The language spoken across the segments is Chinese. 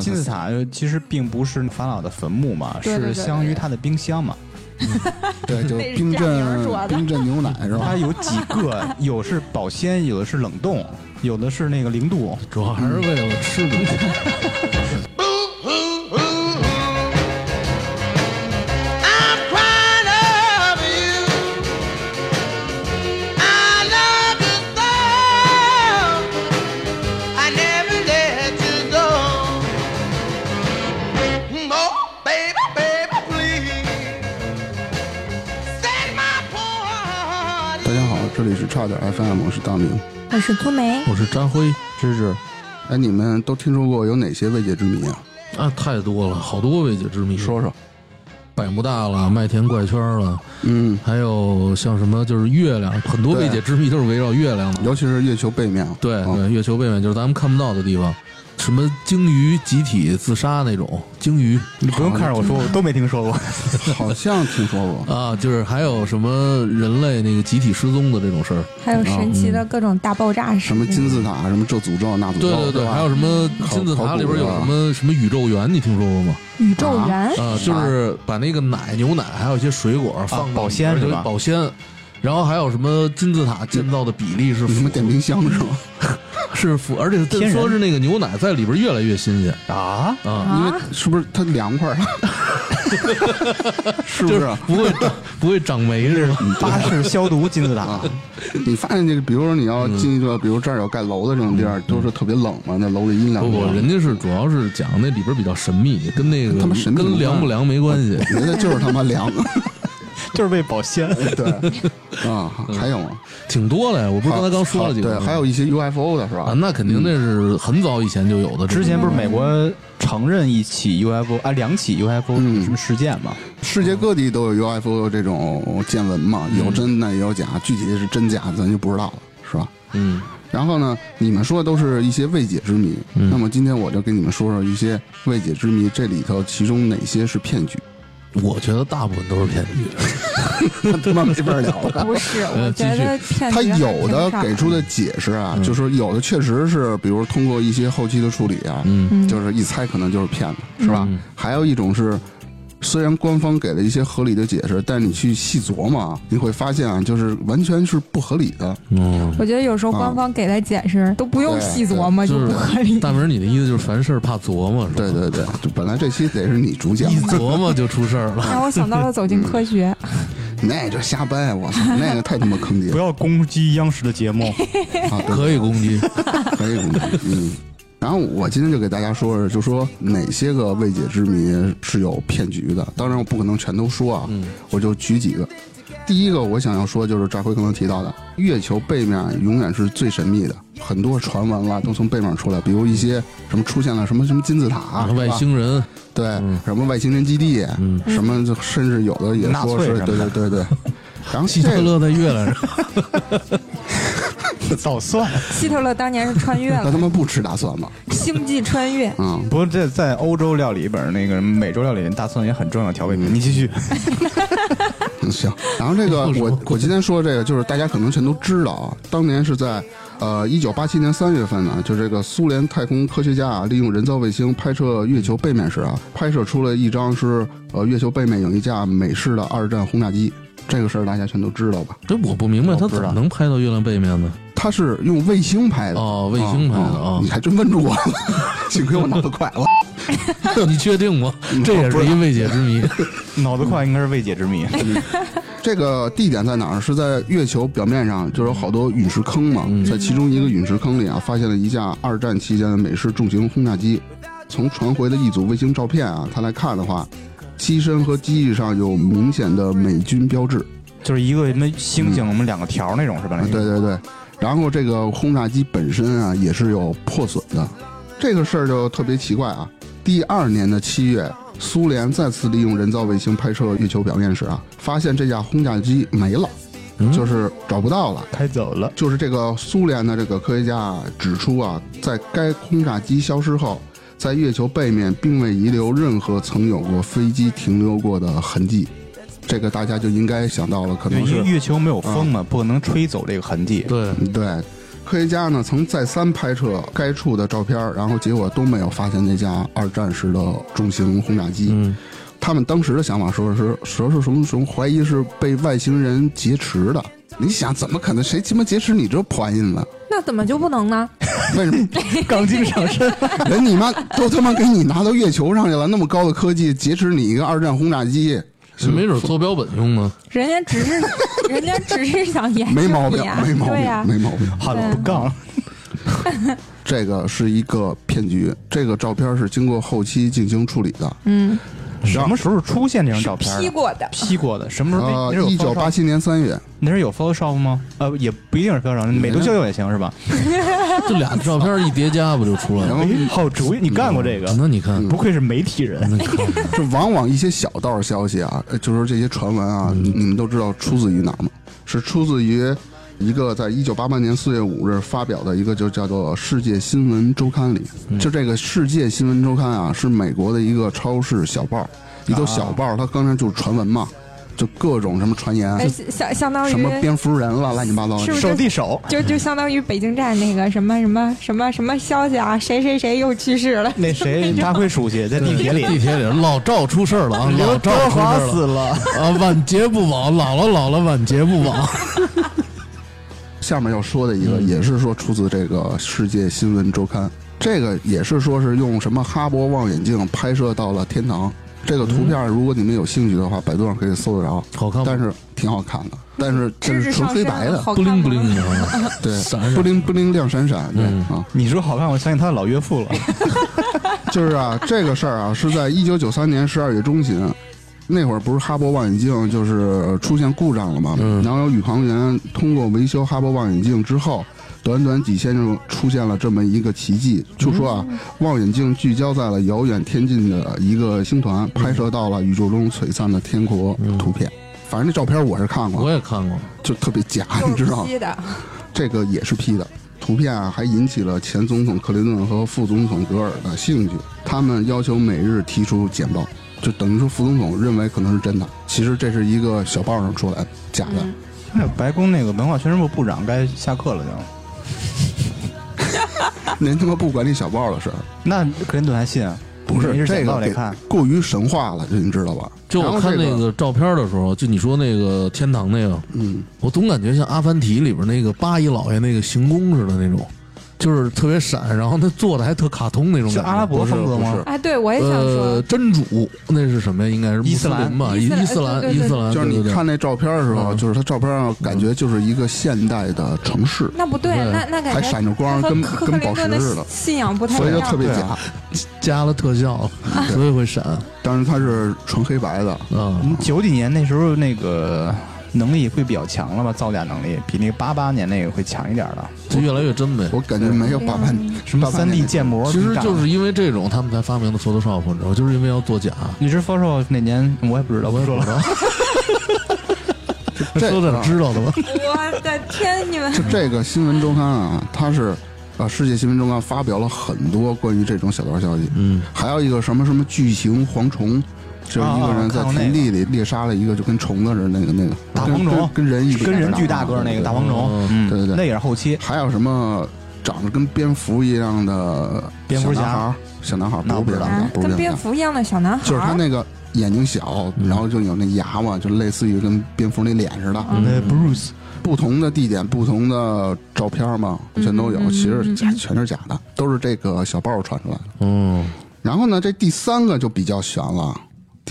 金字塔呃其实并不是法老的坟墓嘛，对对对是相当于他的冰箱嘛。对，就冰镇冰镇牛奶是吧它？有几个，有是保鲜，有的是冷冻，有的是那个零度。主要还是为了吃的。差点 FM，我是大明。我是托梅，我是张辉，芝芝，哎，你们都听说过有哪些未解之谜啊？啊，太多了，好多未解之谜。说说。百慕大了，麦田怪圈了，嗯，还有像什么就是月亮，很多未解之谜都是围绕月亮的。尤其是月球背面。嗯对对，月球背面就是咱们看不到的地方，什么鲸鱼集体自杀那种鲸鱼你不用看着我说，我都没听说过。好像听说过。啊，就是还有什么人类那个集体失踪的这种事儿。还有神奇的各种大爆炸什么金字塔，什么这诅咒那诅咒，对对对，吧还有什么金字塔里边有什么什么宇宙园，你听说过吗？宇宙园，啊，就是把那个奶、牛奶还有一些水果放保鲜是吧保鲜。然后还有什么金字塔建造的比例是什么电冰箱是吗？是符，而且说是那个牛奶在里边越来越新鲜啊，啊，因为是不是它凉快了？是不就是？不会不会长霉是吧？巴氏消毒金字塔啊，你发现这个，比如说你要进一个，比如这儿有盖楼的这种地儿，都是特别冷嘛，那楼里阴凉不不，人家是主要是讲那里边比较神秘，跟那个他妈神跟凉不凉没关系。人家就是他妈凉。就是为保鲜。对啊，还有吗？挺多嘞，我不是刚才刚说了几个对，还有一些 UFO 的是啊，吧？那肯定那是很早以前就有的。之前不是美国承认一起 UFO 啊，两起 UFO 嗯什么事件嘛？世界各地都有 UFO 这种见闻嘛，有真的也有假，具体是真假咱就不知道了，是吧？嗯，然后呢，你们说的都是一些未解之谜，嗯那么今天我就跟你们说说一些未解之谜，这里头其中哪些是骗局？我觉得大部分都是骗局。他妈没法聊了。不是，呃我觉得骗他有的给出的解释啊，嗯就是有的确实是，比如通过一些后期的处理啊，就是一猜可能就是骗子，是吧？嗯还有一种是，虽然官方给了一些合理的解释，但你去细琢磨啊，你会发现啊，就是完全是不合理的。嗯，我觉得有时候官方给的解释都不用细琢磨就就是不合理。大明，你的意思就是凡事怕琢磨是吧？对对对，就本来这期得是你主讲一，琢磨就出事儿了。让我想到了走进科学，那就瞎掰，我操，那个太他妈坑爹不要攻击央视的节目。啊！可以攻击，可以攻击，嗯。然后我今天就给大家说说，就说哪些个未解之谜是有骗局的。当然我不可能全都说啊，嗯我就举几个。第一个我想要说就是赵辉刚刚提到的，月球背面永远是最神秘的，很多传闻了都从背面出来，比如一些什么出现了什么什么金字塔，外星人，对、嗯什么外星人基地，嗯什么就甚至有的也说是对对对对。然后希特勒的月亮上，捣蒜。希特勒当年是穿越了那他了，妈不吃大蒜吗？星际穿越。嗯，不过这在欧洲料理里边，那个美洲料理大蒜也很重要调味品。你继续。嗯，行。然后这个我我今天说的这个，就是大家可能全都知道啊。当年是在呃一九八七年三月份呢，就这个苏联太空科学家啊，利用人造卫星拍摄月球背面时啊，拍摄出了一张是呃月球背面有一架美式的二战轰炸机。这个事儿大家全都知道吧？这我不明白他怎么能拍到月亮背面呢？他是用卫星拍的哦卫星拍的啊啊你还真问住我了，幸亏我脑子快了。你确定吗？这也是一未解之谜。脑子快应该是未解之谜。这个地点在哪儿？是在月球表面上，就有好多陨石坑嘛，嗯在其中一个陨石坑里啊，发现了一架二战期间的美式重型轰炸机。从传回的一组卫星照片啊，他来看的话，机身和机翼上有明显的美军标志。就是一个什么星星，我们两个条那种是吧？啊，对对对。然后这个轰炸机本身啊，也是有破损的。这个事儿就特别奇怪啊。第二年的七月，苏联再次利用人造卫星拍摄月球表面时啊，发现这架轰炸机没了，嗯就是找不到了。开走了。就是这个苏联的这个科学家指出啊，在该轰炸机消失后，在月球背面并未遗留任何曾有过飞机停留过的痕迹。这个大家就应该想到了，可，能是因为月球没有风嘛，不可能吹走这个痕迹。对，对。科学家呢曾再三拍摄该处的照片，然后结果都没有发现那架二战时的重型轰炸机。嗯，他们当时的想法说是说是什么什么怀疑是被外星人劫持的。你想怎么可能？谁鸡巴劫持你这破玩意呢？那怎么就不能呢？为什么钢筋上身，人你妈都他妈给你拿到月球上去了？那么高的科技劫持你一个二战轰炸机，是没准做标本用呢。人家只是，人家只是想研究没毛病没毛病，没毛病。好了不杠。这个是一个骗局，这个照片是经过后期进行处理的。嗯，什么时候出现这张照片？P 过的，P 过的，什么时候？一九八七年三月，那是有 Photoshop 吗？呃，也不一定是 Photoshop，美图秀秀也行是吧？这俩照片一叠加不就出来然后了？哎好主意，你干过这个？那你看，不愧是媒体人。那你看，这往往一些小道消息啊，呃就是这些传闻啊，你你们都知道出自于哪儿吗？是出自于一个在一九八八年四月五日发表的一个就叫做《世界新闻周刊》里。就这个《世界新闻周刊》啊，是美国的一个超市小报，里头小报它刚才就是传闻嘛，就各种什么传言，哎，相相当于什么蝙蝠人了，乱七八糟手递手，就就相当于北京站那个什么什么什么什么消息啊，谁谁谁又去世了，那谁大辉书记在地铁里，地铁里老赵出事儿了啊！老赵出事了死了。啊！晚节不保，老了老了晚节不保。下面要说的一个也是说出自这个《世界新闻周刊》，这个也是说是用什么哈勃望远镜拍摄到了天堂。这个图片如果你们有兴趣的话，百度上可以搜得着，好看吗？但是挺好看的，但是这是纯黑白的，不灵不灵的啊，对不灵不灵亮闪闪，对嗯。啊，你说好看，我相信他的老岳父了。就是啊，这个事儿啊是在一九九三年十二月中旬，那会儿不是哈勃望远镜就是出现故障了吗，嗯然后有宇航员通过维修哈勃望远镜之后。短短几天就出现了这么一个奇迹，就说啊，望远镜聚焦在了遥远天际的一个星团，拍摄到了宇宙中璀璨的天国图片。反正那照片我是看过我，也看过。就特别假，你知道吗？P 的，这个也是 P 的。图片啊，还引起了前总统克林顿和副总统格尔的兴趣，他们要求每日提出简报，就等于说副总统认为可能是真的，其实这是一个小报上出来的假的。嗯那白宫那个文化宣传部部长该下课了就。您他妈不管你小报的事儿，那克林顿还信？不是这个给简报来看。过于神话了，这你知道吧？就我看那个照片的时候，就你说那个天堂那个，嗯，我总感觉像《阿凡提》里边那个八一老爷那个行宫似的那种，就是特别闪，然后他做的还特卡通那种感觉。是阿拉伯不是风格吗不是？哎，对我也想说呃，，真主那是什么呀？应该是伊斯兰吧？伊斯兰伊斯兰，就是你看那照片的时候，嗯就是他照片上感觉就是一个现代的城市，那不对，那那感觉还闪着光跟跟宝石似的信仰不太所以就特别假。加了特效，所以会闪。但是它是纯黑白的，啊，嗯九几年那时候那个能力会比较强了吧？造假能力比那个八八年那个会强一点的。就越来越真呗。我感觉没有八八什么三 D 建模，其实就是因为这种，他们才发明的 Photoshop，你知道吗？就是因为要作假。你知道 Photoshop 哪年？我也不知道，我也不说了。这说点知道的吧？我的天，你们就这个新闻周刊啊，它是啊世界新闻周刊发表了很多关于这种小道消息，嗯，还有一个什么什么巨型蝗虫，就是一个人在田地里猎杀了一个就跟虫子似的那个那个大黄虫跟跟人一比跟人巨大个儿那个大黄虫对对对那也是后期。还有什么长得跟蝙蝠一样的蝙蝠侠小男孩儿，小男孩儿不知道跟蝙蝠一样的小男孩儿，就是他那个眼睛小，嗯然后就有那牙嘛，就类似于跟蝙蝠那脸似的。嗯那 Bruce 不同的地点、不同的照片嘛，全都有，其实全是假的，都是这个小报传出来的。嗯，然后呢，这第三个就比较悬了。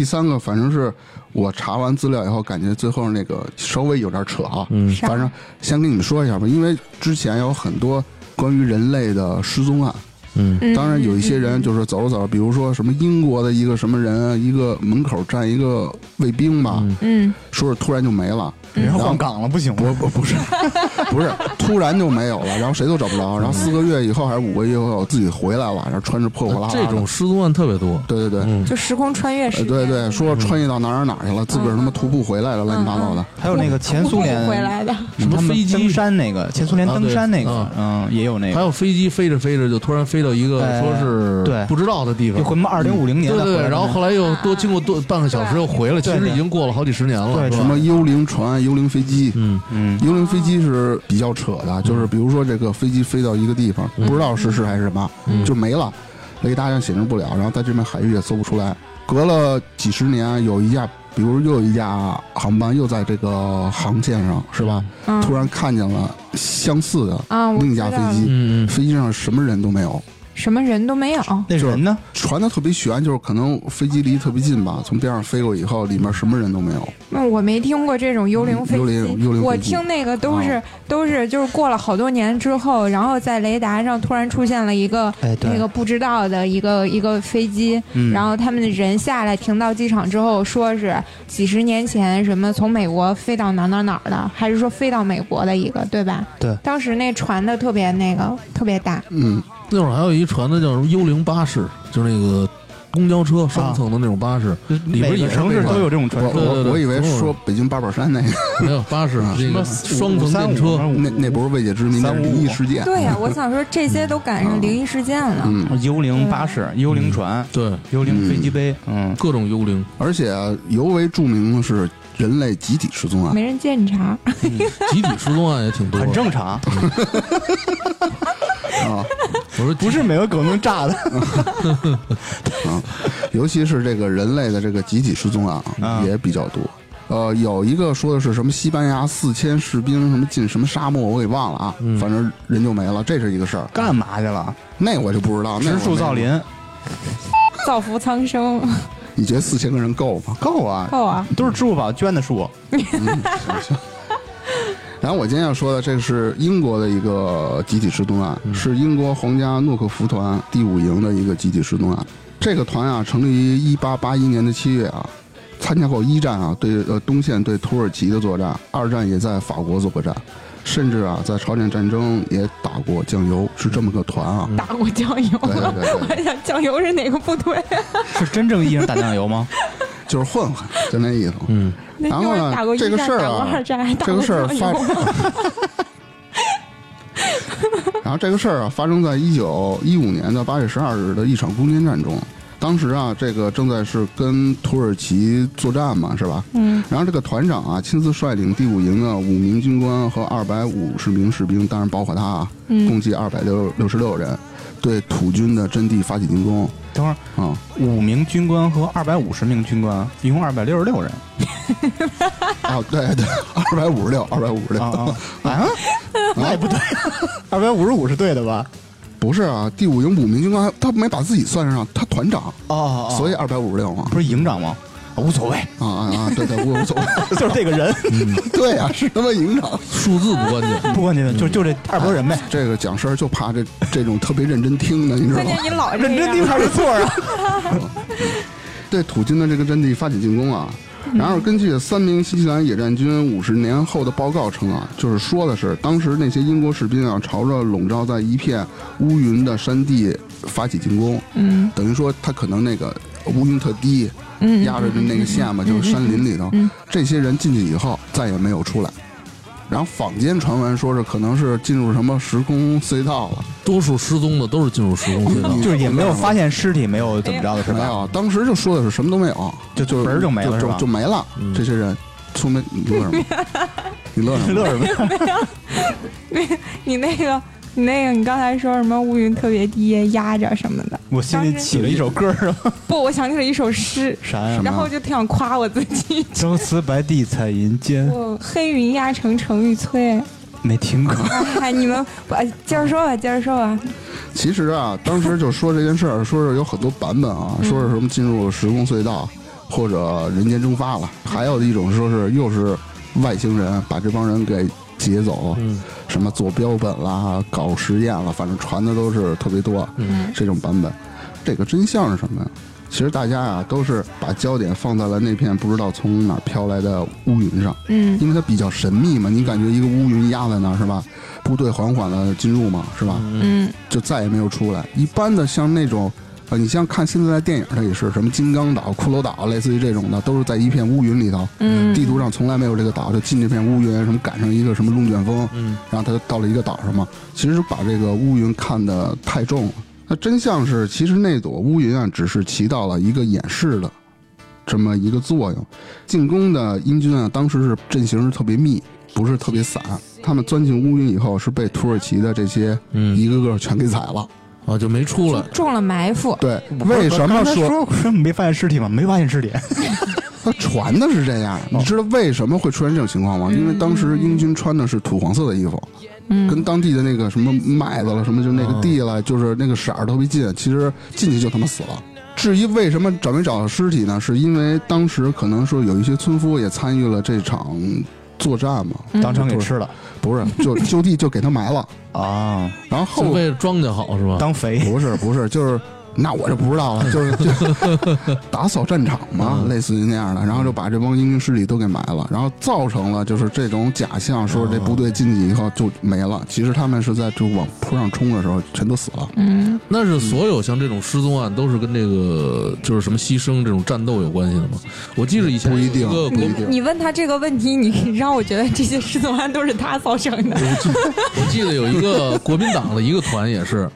第三个反正是我查完资料以后，感觉最后那个稍微有点扯啊。嗯。反正先跟你们说一下吧，因为之前有很多关于人类的失踪案，嗯。嗯当然有一些人就是走着走着，比如说什么英国的一个什么人，一个门口站一个卫兵吧，嗯。嗯，说是突然就没了。然后换岗了，不行吗？不不不是，不是，突然就没有了，然后谁都找不着，然后四个月以后还是五个月以后自己回来了，然后穿着破破烂烂。这种失踪案特别多。对对对，嗯，就时空穿越呃时，对对，说穿越到哪儿哪儿去了，自个儿他妈徒步回来了，乱七八糟的。还有那个前苏联回来的，什么飞机登山那个前苏联登山那个啊，嗯，也有那个。还有飞机飞着飞着就突然飞到到一个哎说是对不知道的地方就。回二零五零年对对然后后来又多经过多半个小时又回来，其实已经过了好几十年了，对什么幽灵船、幽灵飞机。嗯。嗯。幽灵飞机是比较扯的，就是比如说这个飞机飞到一个地方，嗯。不知道是是还是什么，嗯。就没了，雷达上显示不了，然后在这边海域也搜不出来。隔了几十年，有一架，比如又有一架航班又在这个航线上，是吧？嗯。突然看见了相似的另一架飞机，飞机上什么人都没有，什么人都没有。那人呢？传的特别悬，就是可能飞机离特别近吧，从边上飞过以后，里面什么人都没有。那我没听过这种幽灵飞幽灵机，我幽灵我听那个都是、啊。都是就是过了好多年之后，然后在雷达上突然出现了一个、哎，那个不知道的一个一个飞机，嗯。然后他们的人下来停到机场之后，说是几十年前什么从美国飞到哪哪哪儿的，还是说飞到美国的一个，对吧？对。当时那传的特别那个特别大，嗯，那会儿还有一传的叫什么幽灵巴士，就是那个公交车双层的那种巴士，里边每个也是那种城市都有这种传说。我我以为说北京八宝山那个，没有巴士，那个双层电车，那那不是未解之谜，那是灵异事件。对呀、我想说这些都赶上灵异事件了。嗯，幽灵巴士、幽灵船、对，幽灵飞机杯，嗯，各种幽灵，而且尤为著名的是人类集体失踪案。没人见查，集体失踪案也挺多，很正常，啊。我说不是每个狗能炸的。啊，尤其是这个人类的这个集体失踪案啊啊。也比较多。呃，有一个说的是什么西班牙四千士兵什么进什么沙漠，我给忘了啊，嗯。反正人就没了，这是一个事儿。干嘛去了？那我就不知道，那植我没树造林，造福苍生，你觉得四千个人够吗？够啊，够啊！都是支付宝捐的树。然后我今天要说的，这是英国的一个集体失踪案，是英国皇家诺克福团第五营的一个集体失踪案。这个团啊，成立于一八八一年的七月啊，参加过一战啊，对呃东线对土耳其的作战，二战也在法国做过战，甚至啊在朝鲜战争也打过酱油，是这么个团啊。打过酱油，对对对对我想酱油是哪个部队？是真正意义上打酱油吗？就是混混，就那意思。嗯，然后呢这个事儿啊这个事儿发。然后这个事儿啊，发生在一九一五年的八月十二日的一场攻坚战中。当时啊，这个正在是跟土耳其作战嘛，是吧？嗯。然后这个团长啊，亲自率领第五营的五名军官和二百五十名士兵，当然包括他啊，嗯共计二百六六十六人，对土军的阵地发起进攻。等会儿，啊、五名军官和二百五十名军官，一共二百六十六人。啊，对对，二百五十六，二百五十六。啊啊啊！那也不对，二百五十五是对的吧？不是啊，第五营五名军官，他没把自己算上，他团长，哦所以二百五十六嘛。不是营长吗？无所谓，啊啊啊！对对，无无所谓。就是这个人对啊，是他妈营长。数字不关键，不关键的，就就这二百多人呗。这个讲事儿就怕这这种特别认真听的，你知道吗关键？你老认真听样，还是错啊？对土军的这个阵地发起进攻啊。然而，根据三名新西兰野战军五十年后的报告称啊，就是说的是当时那些英国士兵啊，朝着笼罩在一片乌云的山地发起进攻，嗯等于说他可能那个乌云特低，嗯，压着的那个线嘛，就是山林里头嗯，这些人进去以后再也没有出来。然后坊间传闻说是可能是进入什么时空隧道了，多数失踪的都是进入时空隧道。就是也没有发现尸体，没有怎么着的是吧？没有，当时就说的是什么都没有，就就是本儿就没了就是吧就没了。嗯这些人出门，你乐什么？你乐什么？乐什么呀？你那个你 那个你刚才说什么乌云特别低，压着什么的？我心里起了一首歌儿，不，我想起了一首诗，啥呀？然后就特想夸我自己。朝辞白帝彩云间，我黑云压城城欲摧。没听过。哎，你们不哎接着说吧，接着说吧。其实啊，当时就说这件事儿，说是有很多版本啊，说是什么进入时空隧道，或者人间蒸发了，还有一种说是又是外星人把这帮人给劫走，嗯什么做标本啦、搞实验了，反正传的都是特别多。嗯这种版本，这个真相是什么呀？其实大家啊都是把焦点放在了那片不知道从哪儿飘来的乌云上，嗯因为它比较神秘嘛。你感觉一个乌云压在那儿是吧？部队缓缓的进入嘛是吧？嗯就再也没有出来。一般的像那种，呃，你像看现在的电影，它也是什么金刚岛、骷髅岛，类似于这种的，都是在一片乌云里头。嗯，地图上从来没有这个岛，就进这片乌云，什么赶上一个什么龙卷风，嗯然后他就到了一个岛上嘛。其实把这个乌云看得太重了。那真相是，其实那朵乌云啊，只是起到了一个掩饰的这么一个作用。进攻的英军啊，当时是阵型是特别密，不是特别散。他们钻进乌云以后，是被土耳其的这些嗯一个个全给宰了。啊，就没出来。中了埋伏。对，为什么说说说没发现尸体吗？没发现尸体，他传的是这样？你知道为什么会出现这种情况吗？因为当时英军穿的是土黄色的衣服，嗯，跟当地的那个什么麦子了什么，就那个地了，就是那个色儿特别近。其实进去就他妈死了。至于为什么找没找到尸体呢？是因为当时可能说有一些村夫也参与了这场作战嘛，嗯当场给吃了不是就 就地就给他埋了。啊，然后为了庄稼好是吧？当肥。不是不是就是。那我就不知道了，就是 就打扫战场嘛，嗯类似于那样的，然后就把这帮英军尸体都给埋了，然后造成了就是这种假象，说这部队进去以后就没了，其实他们是在就往坡上冲的时候全都死了。嗯，那是所有像这种失踪案都是跟这个就是什么牺牲这种战斗有关系的吗？我记得以前不一定有个不一定你问他这个问题，你让我觉得这些失踪案都是他造成的。我记得有一个国民党的一个团也是，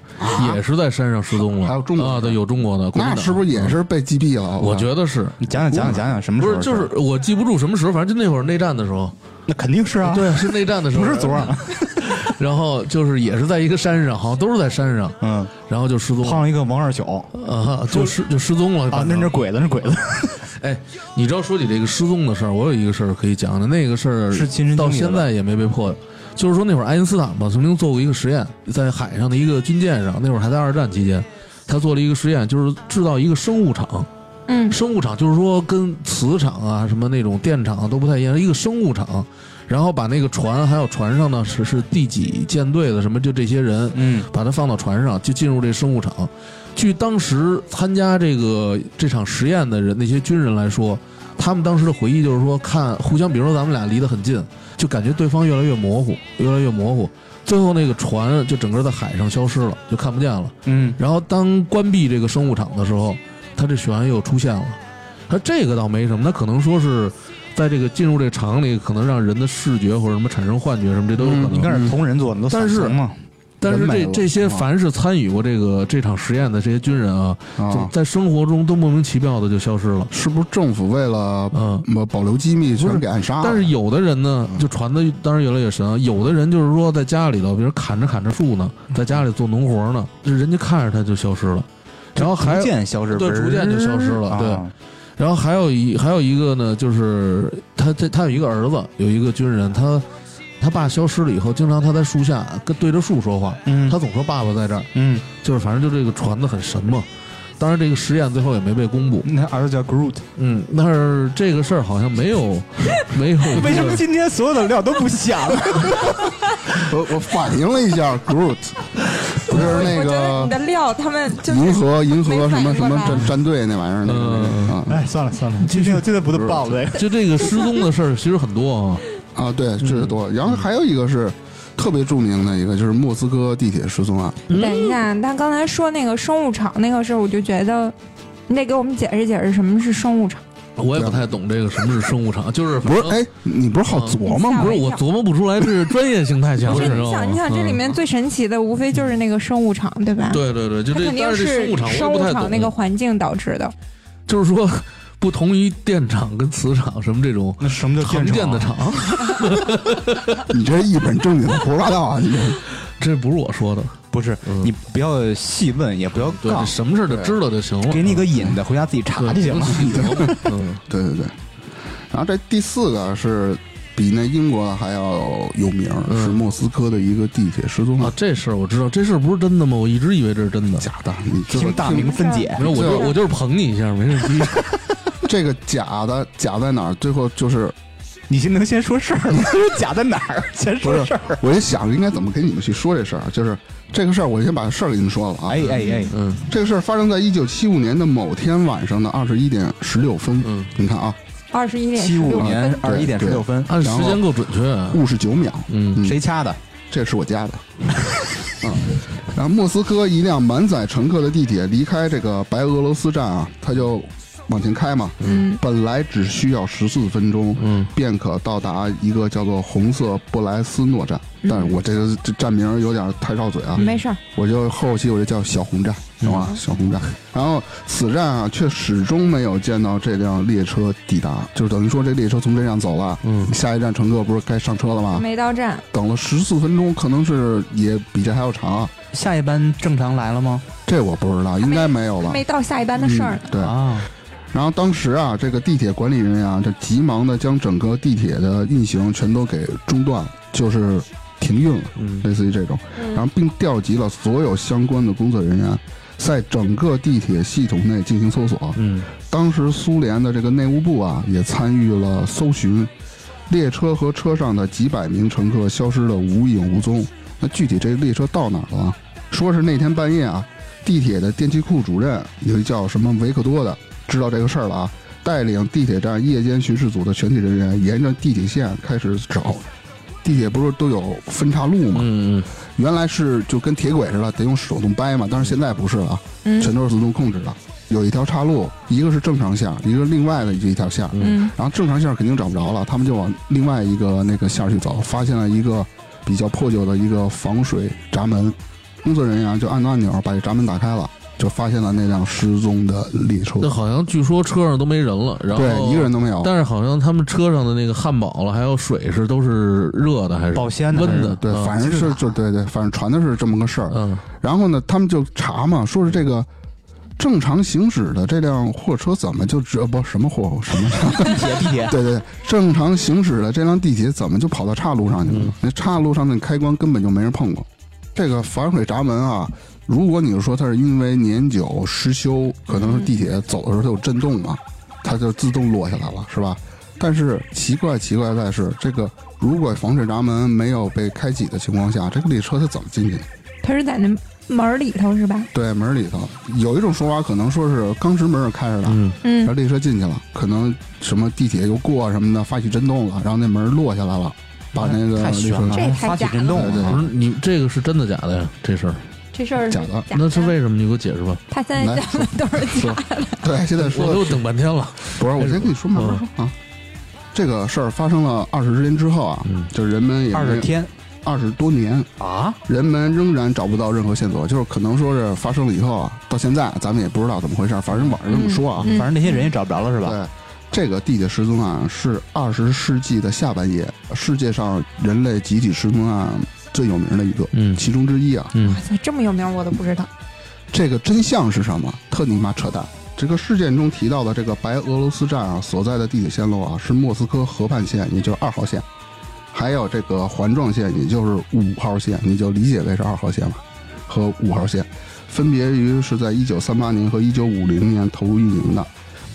也是在山上失踪了。还有中啊，对，有中国的。那是不是也？是被击毙了？我觉得得是，你讲讲讲讲讲讲什么时候？不是就是我记不住什么时候，反正就那会儿内战的时候，那肯定是啊，对，是内战的时候，不是昨儿。然后就是也是在一个山上，好像都是在山上，嗯，然后就失踪了碰上一个王二小啊，就失就失踪了啊，那是鬼子，那是鬼子，哎，你知道说起这个失踪的事儿，我有一个事儿可以讲的，那个事儿是亲身经历的到现在也没被破。就是说那会儿爱因斯坦吧，曾经做过一个实验，在海上的一个军舰上，那会儿还在二战期间，他做了一个实验，就是制造一个生物场。嗯生物场就是说跟磁场啊什么那种电场啊都不太一样，一个生物场。然后把那个船还有船上呢是是第几舰队的什么就这些人，嗯，把它放到船上，就进入这生物场。据当时参加这个这场实验的人，那些军人来说，他们当时的回忆就是说，看互相，比如说咱们俩离得很近，就感觉对方越来越模糊，越来越模糊。最后那个船就整个在海上消失了，就看不见了。嗯，然后当关闭这个生物场的时候，他这血案又出现了。他这个倒没什么，他可能说是在这个进入这个场里，可能让人的视觉或者什么产生幻觉什么，这都有可能。应该是同人做的，都但是。但是这这些啊凡是参与过这个这场实验的这些军人啊，就啊，在生活中都莫名其妙的就消失了。是不是政府为了嗯，呃保留机密，不是全给暗杀了？但是有的人呢，就传的当然越来越神啊。有的人就是说在家里头，比如砍着砍着树呢，在家里做农活呢，这人家看着他就消失了。然后还逐渐消失，对逐渐就消失了对啊然后还有一还有一个呢，就是他他他有一个儿子，有一个军人，他他爸消失了以后，经常他在树下跟对着树说话，嗯，他总说爸爸在这儿，嗯，就是反正就这个传的很神嘛。当然，这个实验最后也没被公布。那儿子叫 Groot，嗯，但是这个事儿好像没有 没有。为什么今天所有的料都不香？我我反应了一下，Groot 不是那个你的料，他们就是银河银河什么什么战战队那玩意儿那个嗯啊哎，算了算了，今天今天不是爆了这个？就这个失踪的事儿，其实很多啊。啊，对，这多。然后还有一个是特别著名的一个，就是莫斯科地铁失踪案。等一下，他刚才说那个生物场那个事儿，我就觉得你得给我们解释解释什么是生物场。我也不太懂这个什么是生物场，就是不是，哎，你不是好琢磨吗？不是我琢磨不出来，这是专业性太强了，不是，你想，你想，这里面嗯最神奇的无非就是那个生物场，对吧？对对对，就肯定是生物。场那个环境导致的。就是说，不同于电厂跟磁场什么这种那什么叫常见的厂？你这一本正经的胡说八道啊！你这这不是我说的。不是，嗯你不要细问，也不要对，杠，什么事儿就知道就行了。给你个引子，回家自己查就行了？对嗯，对对对。然后这第四个是比那英国的还要有名，嗯是莫斯科的一个地铁失踪案，，啊这事儿我知道，这事儿不是真的吗？我一直以为这是真的。假的。你知道听大明分解没，有，我就我就是捧你一下，没事。这个假的假在哪儿？最后就是 你先能先说事儿吗？假在哪儿？先不是说事儿。？我就想应该怎么跟你们去说这事儿，就是这个事儿，我先把事儿给你们说了啊。哎哎哎，嗯这个事儿发生在一九七五年的某天晚上的二十一点十六分。嗯，你看啊，二十一点七五16年分二十一点十六分，按时间够准确啊。五十九秒，嗯嗯谁掐的？这是我家的。嗯，然后莫斯科一辆满载乘客的地铁离开这个白俄罗斯站啊，它就往前开嘛。嗯，本来只需要十四分钟，嗯，便可到达一个叫做红色布莱斯诺站。但是我这个这站名有点太绕嘴啊，没事儿。我就后期我就叫小红站。懂吧？小红站。然后此站啊，却始终没有见到这辆列车抵达，就等于说这列车从这站走了，嗯下一站乘客不是该上车了吗？没到站，等了十四分钟，可能是也比这还要长啊。下一班正常来了吗？这我不知道，应该没有吧？没到下一班的事儿。嗯对，啊，然后当时啊，这个地铁管理人员啊，就急忙的将整个地铁的运行全都给中断了，就是停运了，嗯类似于这种。然后嗯，并调集了所有相关的工作人员，在整个地铁系统内进行搜索。嗯当时苏联的这个内务部啊，也参与了搜寻，列车和车上的几百名乘客消失的无影无踪。那具体这列车到哪儿了？说是那天半夜啊，地铁的电气库主任有一叫什么维克多的，知道这个事儿了啊，带领地铁站夜间巡视组的全体人员，沿着地铁线开始找。地铁不是都有分岔路吗？嗯嗯原来是就跟铁轨似的，得用手动掰嘛，但是现在不是了，嗯全都是自动控制的。有一条岔路，一个是正常线，一个是另外的一条线。嗯然后正常线肯定找不着了，他们就往另外一个那个线去走，发现了一个比较破旧的一个防水闸门。工作人员就按个按钮把这闸门打开了，就发现了那辆失踪的列车。那好像据说车上都没人了，然后对，一个人都没有。但是好像他们车上的那个汉堡了，还有水是都是热的还是保鲜的温的？对，嗯反正是就对对，反正传的是这么个事儿。嗯然后呢，他们就查嘛，说是这个正常行驶的这辆货车怎么就这不什么货什么地铁 地铁，对对，对正常行驶的这辆地铁怎么就跑到岔路上去了呢？那岔路上那开关根本就没人碰过。这个反水闸门啊，如果你是说它是因为年久失修，可能是地铁走的时候它有震动嘛，它就自动落下来了，是吧？但是奇怪奇怪在是，这个如果防水闸门没有被开启的情况下，这个列车它怎么进去的？他是在那门儿里头是吧？对，门里头有一种说法，可能说是钢直门是开着的，嗯嗯然后嗯，列车进去了，可能什么地铁又过什么的发起震动了，然后那门落下来了，把那个太列车发起震动对你这个是真的假的呀？这事儿这事儿假的那是为什么？你给我解释吧。他现在来讲的都是假说，对，现在说我说都等半天了。不是，我先跟你说慢慢说啊。这个事儿发生了二十天之后啊，嗯就人们也二十天二十多年，啊，人们仍然找不到任何线索，就是可能说是发生了以后啊，到现在咱们也不知道怎么回事，反正网上这么说啊。嗯反正那些人也找不着了是吧？对，这个地铁失踪案是二十世纪的下半叶世界上人类集体失踪案最有名的一个，嗯其中之一啊。嗯哇塞，这么有名我都不知道。这个真相是什么？特你妈扯淡！这个事件中提到的这个白俄罗斯站啊所在的地铁线路啊是莫斯科河畔线，也就是二号线，还有这个环状线，也就是五号线，你就理解为是二号线吧，和五号线，分别于是在一九三八年和一九五零年投入运营的，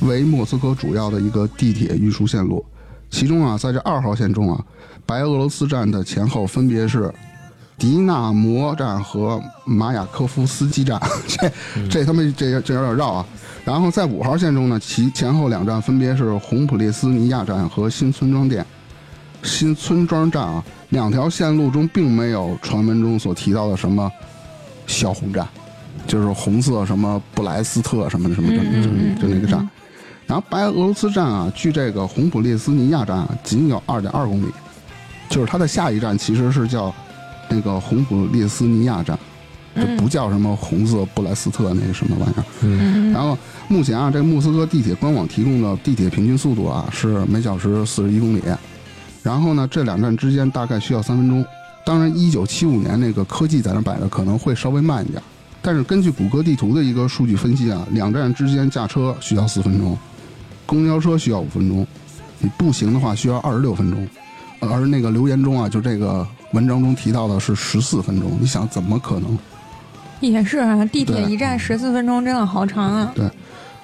为莫斯科主要的一个地铁运输线路。其中啊，在这二号线中啊，白俄罗斯站的前后分别是迪纳摩站和马雅科夫斯基站，这这他妈这这有点绕啊。然后在五号线中呢，其前后两站分别是红普列斯尼亚站和新村庄店。新村庄站啊，两条线路中并没有传闻中所提到的什么小红站，就是红色什么布莱斯特什么什么就嗯嗯嗯就就那个站。然后白俄罗斯站啊，距这个红普列斯尼亚站啊仅有二点二公里，就是它的下一站其实是叫那个红普列斯尼亚站，就不叫什么红色布莱斯特那个什么玩意儿。嗯然后目前啊，这个莫斯科地铁官网提供的地铁平均速度啊是每小时四十一公里，然后呢，这两站之间大概需要三分钟。当然，一九七五年那个科技在那摆着，可能会稍微慢一点。但是根据谷歌地图的一个数据分析啊，两站之间驾车需要四分钟，公交车需要五分钟，你步行的话需要二十六分钟。而那个留言中啊，就这个文章中提到的是十四分钟，你想怎么可能？也是啊，地铁一站十四分钟，真的好长啊。对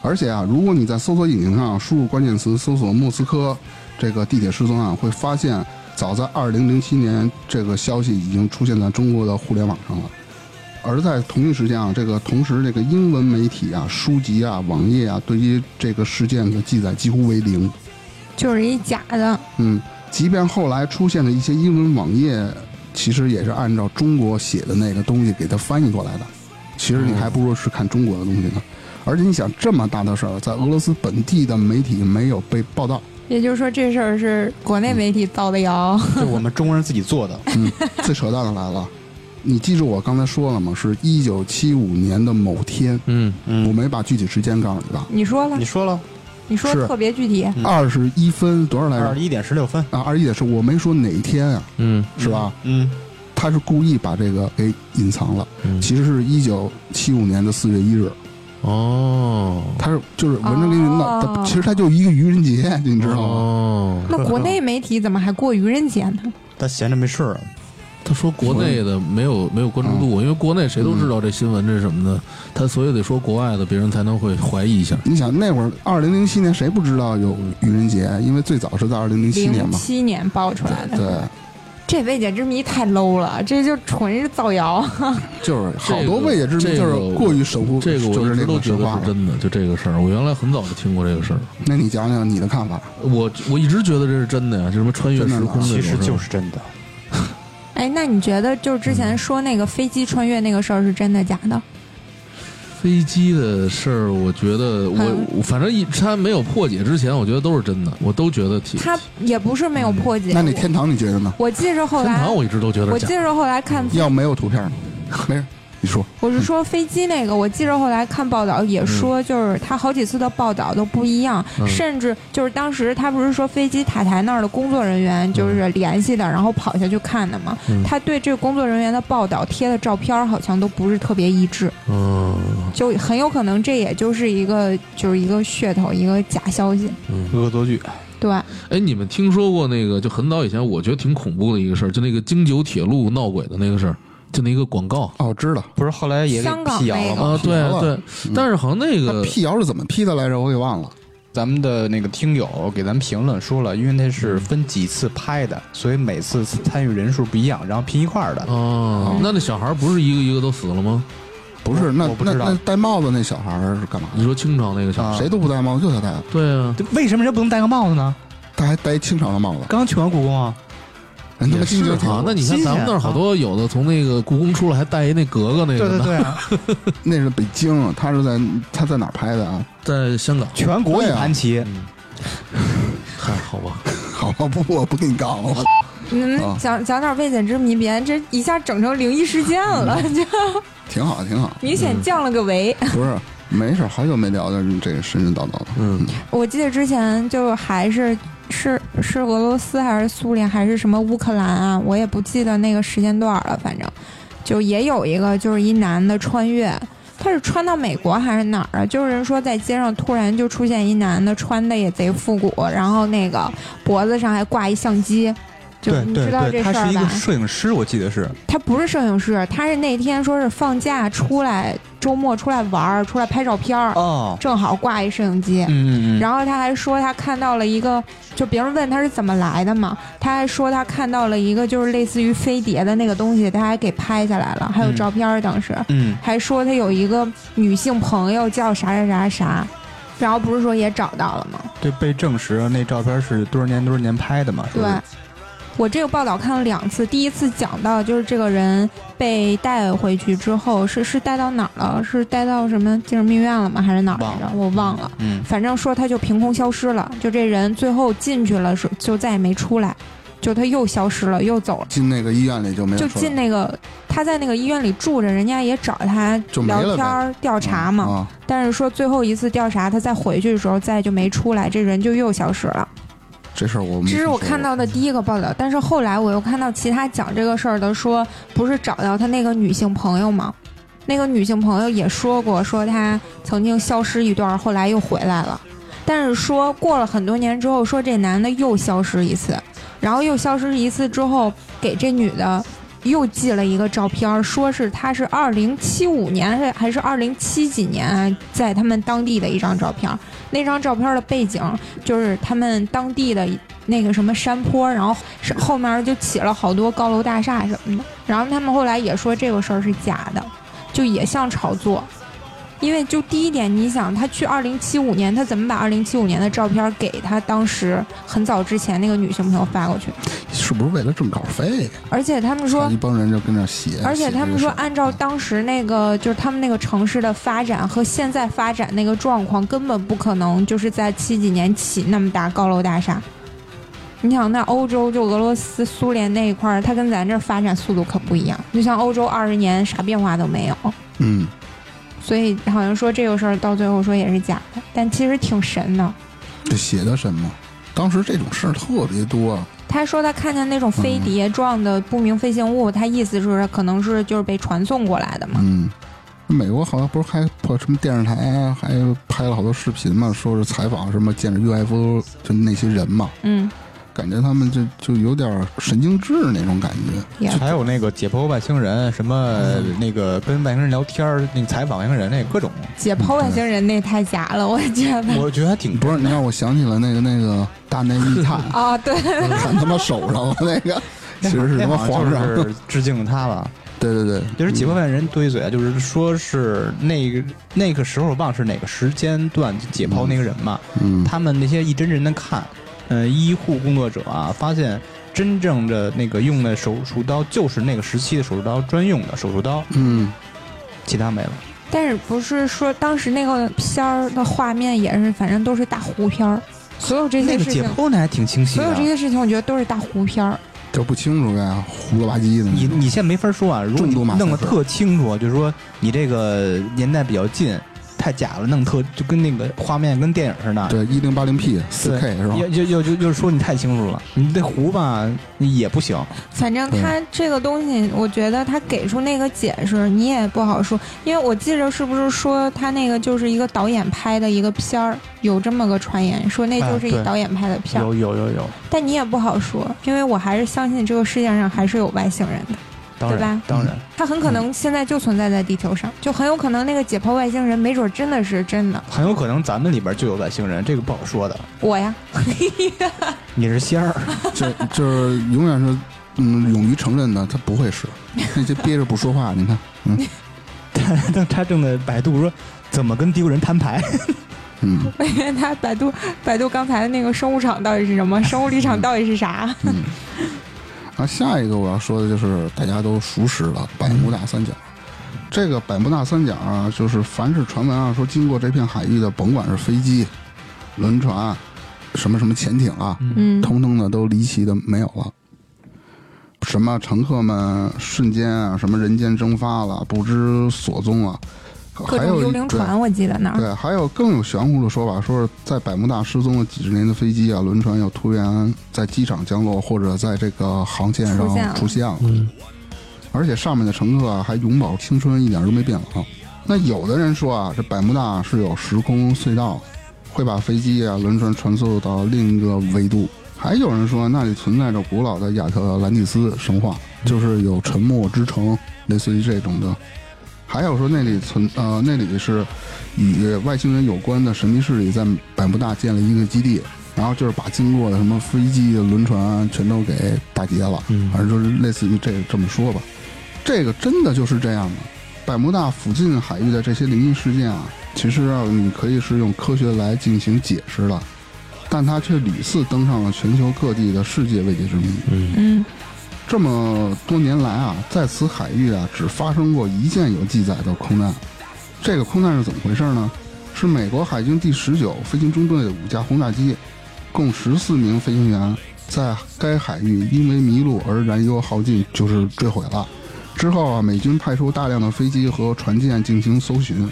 而且啊，如果你在搜索引擎上输入关键词搜索莫斯科这个地铁失踪案，会发现早在二零零七年，这个消息已经出现在中国的互联网上了。而在同一时间啊，这个同时这个英文媒体啊、书籍啊、网页啊，对于这个事件的记载几乎为零。就是一假的，嗯，即便后来出现的一些英文网页，其实也是按照中国写的那个东西给它翻译过来的。其实你还不如是看中国的东西呢。而且你想，这么大的事儿，在俄罗斯本地的媒体没有被报道。也就是说这事儿是国内媒体造的谣。就我们中国人自己做的，嗯，最扯淡的来了，你记住我刚才说了吗？是一九七五年的某天，嗯嗯，我嗯，没把具体时间告诉你吧？你说了你，说了你说特别具体，二十一分多少来着？二十一点十六分，啊，二十一点是我没说哪一天啊，嗯。是吧？嗯，他是故意把这个给隐藏了，嗯，其实是一九七五年的四月一日，哦，他是就是文章给你闹，哦。他其实他就一个愚人节，你知道吗？哦，那国内媒体怎么还过愚人节呢？他闲着没事儿啊，他说国内的没有没有关注度，因为国内谁都知道这新闻这是什么的，他所以得说国外的，别人才能会怀疑一下。你想那会儿二零零七年谁不知道有愚人节？因为最早是在二零零七年零嘛。七年爆出来的，对，这未解之谜太 low 了，这就纯是造谣。就是好多未解之谜，就是过于守护，这个我觉得。是真的，就这个事儿，我原来很早就听过这个事儿，那你讲讲你的看法？我我一直觉得这是真的呀，就什么穿越时空其实就是真的。哎，那你觉得就是之前说那个飞机穿越那个事儿是真的假的？飞机的事儿，我觉得我反正一他没有破解之前，我觉得都是真的，我都觉得挺。他也不是没有破解。那那天堂你觉得呢？我记着后来天堂，我一直都觉得假。我记着后来看，要没有图片呢？没事，你说。我是说 飞机那个，我记着后来看报道也说，就是他好几次的报道都不一样，嗯甚至就是当时他不是说飞机塔台那儿的工作人员就是联系的，然后跑下去看的嘛。嗯他对这个工作人员的报道贴的照片好像都不是特别一致，嗯就很有可能这也就是一个就是一个噱头，一个假消息。嗯。恶作剧，对，哎，你们听说过那个就很早以前，我觉得挺恐怖的一个事儿，就那个京九铁路闹鬼的那个事儿，就那个广告哦，知道。不是后来也给辟谣了吗？啊，对对，但是好像那那个辟谣是怎么辟的来着？我给忘了。咱们的那个听友给咱们评论说了，因为那是分几次拍的，所以每次参与人数不一样，然后拼一块儿的。哦，那那小孩不是一个一个都死了吗？不是，那那我不知道那戴帽子那小孩是干嘛？你说清朝那个小孩？啊谁都不戴帽子，就他戴，对啊，对为什么人不能戴个帽子呢？他还戴清朝的帽子。刚去完故宫啊，人他妈也是京九铁路。啊那你看咱们那儿好多有的从那个故宫出来还带一那格格那对个对，对对啊，那是北京，他是在他在哪儿拍的啊？在香港。全国一盘棋。嗨，好吧，好吧，不，我不跟你杠了。你们啊讲讲点未解之谜，别这一下整成灵异事件了，就挺好，挺好。明显降了个维。不是，没事，好久没聊的这个神神叨叨的。嗯，我记得之前就还是是是俄罗斯还是苏联还是什么乌克兰啊，我也不记得那个时间段了，反正就也有一个就是一男的穿越。他是穿到美国还是哪儿啊？就是人说在街上突然就出现一男的，穿的也贼复古，然后那个脖子上还挂一相机，就你知道这事儿吧是一个？摄影师，我记得是。他不是摄影师，他是那天说是放假出来，周末出来玩儿，出来拍照片儿，哦，正好挂一摄影机。嗯嗯嗯。然后他还说他看到了一个，就别人问他是怎么来的嘛，他还说他看到了一个就是类似于飞碟的那个东西，他还给拍下来了，还有嗯照片儿当时，嗯，还说他有一个女性朋友叫啥啥啥啥，然后不是说也找到了吗？这被证实，那照片是多少年多少年拍的嘛？对是，我这个报道看了两次，第一次讲到就是这个人被带回去之后，是是带到哪儿了？是带到什么精神病院了吗？还是哪儿来着？我忘了。嗯，反正说他就凭空消失了，就这人最后进去了，是就再也没出来，就他又消失了，又走了。进那个医院里就没有就进那个，他在那个医院里住着，人家也找他聊天调查嘛。啊，但是说最后一次调查，他再回去的时候再就没出来，这人就又消失了。这事儿我没这是我看到的第一个报道，但是后来我又看到其他讲这个事儿的说，不是找到他那个女性朋友吗？那个女性朋友也说过，说她曾经消失一段，后来又回来了，但是说过了很多年之后，说这男的又消失一次，然后又消失一次之后，给这女的又寄了一个照片儿，说是他是二零七五年还是二零七几年啊在他们当地的一张照片儿，那张照片的背景就是他们当地的那个什么山坡，然后后面就起了好多高楼大厦什么的。然后他们后来也说这个事儿是假的，就也像炒作。因为就第一点，你想他去二零七五年，他怎么把二零七五年的照片给他当时很早之前那个女性朋友发过去？是不是为了挣稿费？而且他们说一，帮人就跟那写，而且他们说，按照当时那个就是他们那个城市的发展和现在发展那个状况，根本不可能就是在七几年起那么大高楼大厦。你想，那欧洲就俄罗斯、苏联那一块儿，它跟咱这儿发展速度可不一样。就像欧洲二十年啥变化都没有，嗯，所以好像说这个事儿到最后说也是假的，但其实挺神的。这写的什么？当时这种事儿特别多，他说他看见那种飞碟状的不明飞行物，他意思是可能是就是被传送过来的嘛。嗯，美国好像不是还破什么电视台啊还拍了好多视频嘛，说是采访什么见着 UFO 就那些人嘛，嗯，感觉他们就就有点神经质那种感觉。还有那个解剖外星人，什么那个跟外星人聊天儿，那个采访外星人那各种，解剖外星人那太假了，我觉得。我觉得还挺不是，你让我想起了那个那个大内密探，啊，对，看他妈手上那个，其实是他妈皇上。是致敬他了。对对对，就是几万万人对嘴啊，就是说是那个那个时候忘是哪个时间段解剖那个人嘛，嗯，他们那些一帧帧的看，呃，医护工作者啊，发现真正的那个用的手术刀就是那个时期的手术刀专用的手术刀，嗯，其他没了。但是不是说当时那个片儿的画面也是，反正都是大糊片儿，所有这那个些事情，解剖的还挺清晰所有的。这些事情，我觉得都是大糊片儿。这不清楚呗，糊了吧唧的。你你现在没法说啊，如果你重度马赛弄得特清楚，就是说你这个年代比较近，太假了，弄特就跟那个画面跟电影似的。对一零八零 P 四 K 是吧？要就就就就是说你太清楚了，你这糊吧也不行。反正他这个东西，我觉得他给出那个解释，你也不好说，因为我记着是不是说他那个就是一个导演拍的一个片儿，有这么个传言，说那就是导演拍的片儿，有有有有，但你也不好说，因为我还是相信这个世界上还是有外星人的，当对吧然当然，他很可能现在就存在在地球上，就很有可能那个解剖外星人，没准真的是真的。很有可能咱们里边就有外星人，这个不好说的。我呀，你是仙儿，就就是永远是嗯勇于承认的，他不会是那些憋着不说话。你看，嗯 他他正在百度说怎么跟地球人摊牌。嗯我以为他百度百度刚才的那个生物场到底是什么，生物立场到底是啥？嗯。啊，下一个我要说的就是大家都熟识了百慕大三角。这个百慕大三角啊，就是凡是传闻啊说经过这片海域的，甭管是飞机、轮船、什么什么潜艇啊，嗯，通通的都离奇的没有了。什么乘客们瞬间啊，什么人间蒸发了，不知所踪啊。各种幽还有一灵船，我记得那儿。对，还有更有玄乎的说法，说是在百慕大失踪了几十年的飞机啊、轮船，又突然在机场降落，或者在这个航线上出现了出现了。嗯，而且上面的乘客啊还永葆青春，一点都没变老。那有的人说啊，这百慕大是有时空隧道，会把飞机啊、轮船传送到另一个维度。还有人说那里存在着古老的亚特兰蒂斯神话，就是有沉默之城，类似于这种的。还有说那里存呃那里是与外星人有关的神秘势力在百慕大建了一个基地，然后就是把经过的什么飞机、轮船全都给打劫了。嗯反正就是类似于这这么说吧。这个真的就是这样的。百慕大附近海域的这些灵异事件啊，其实啊，你可以是用科学来进行解释的，但它却屡次登上了全球各地的世界未解之谜。嗯嗯，这么多年来啊，在此海域啊，只发生过一件有记载的空难。这个空难是怎么回事呢？是美国海军第十九飞行中队的五架轰炸机，共十四名飞行员在该海域因为迷路而燃油耗尽，就是坠毁了。之后啊，美军派出大量的飞机和船舰进行搜寻，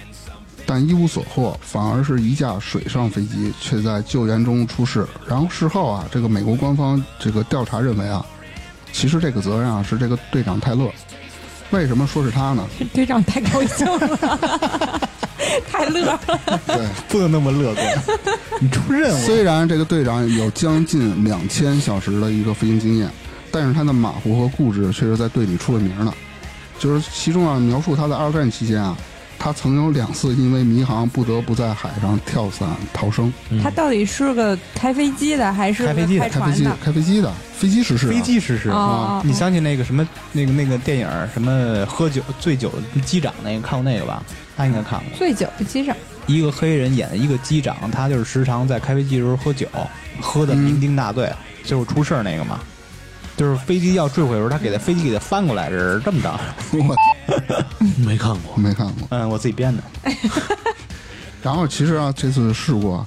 但一无所获，反而是一架水上飞机却在救援中出事。然后事后啊，这个美国官方这个调查认为啊，其实这个责任啊是这个队长泰勒。为什么说是他呢？队长太高兴了，太乐了。对，不能那么乐观，你出任务。虽然这个队长有将近两千小时的一个飞行经验，但是他的马虎和固执却是在队里出了名的。就是其中啊，描述他在二战期间啊，他曾有两次因为迷航不得不在海上跳伞逃生。他到底是个开飞机的还是开飞机的开飞机的？开飞机的飞机失事、啊，飞机失事啊你想起那个什么那个那个电影什么喝酒醉酒机长那个看过那个吧？他应该看过。醉酒的机长，一个黑人演的一个机长，他就是时常在开飞机的时候喝酒，喝的酩酊大醉，最后出事儿那个嘛。就是飞机要坠毁的时候，他给他飞机给他翻过来，是这么着。我没看过。没看过。嗯，我自己编的。然后其实啊，这次事故啊，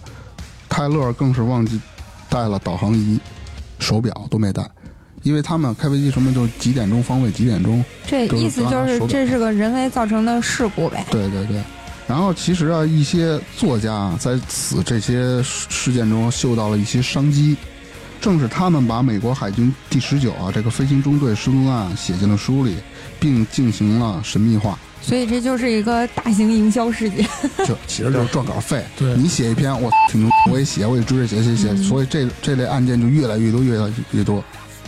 泰勒更是忘记带了导航仪，手表都没带，因为他们开飞机什么就几点钟方位几点钟，这意思就是这是个人为造成的事故呗。对对对。然后其实啊，一些作家啊，在此这些事事件中嗅到了一些商机，正是他们把美国海军第十九啊这个飞行中队失踪案写进了书里，并进行了神秘化。所以这就是一个大型营销事件。就其实就是赚稿费。对你写一篇，我挺牛，我也写，我也追着写写写，嗯所以这这类案件就越来越多，越来越多。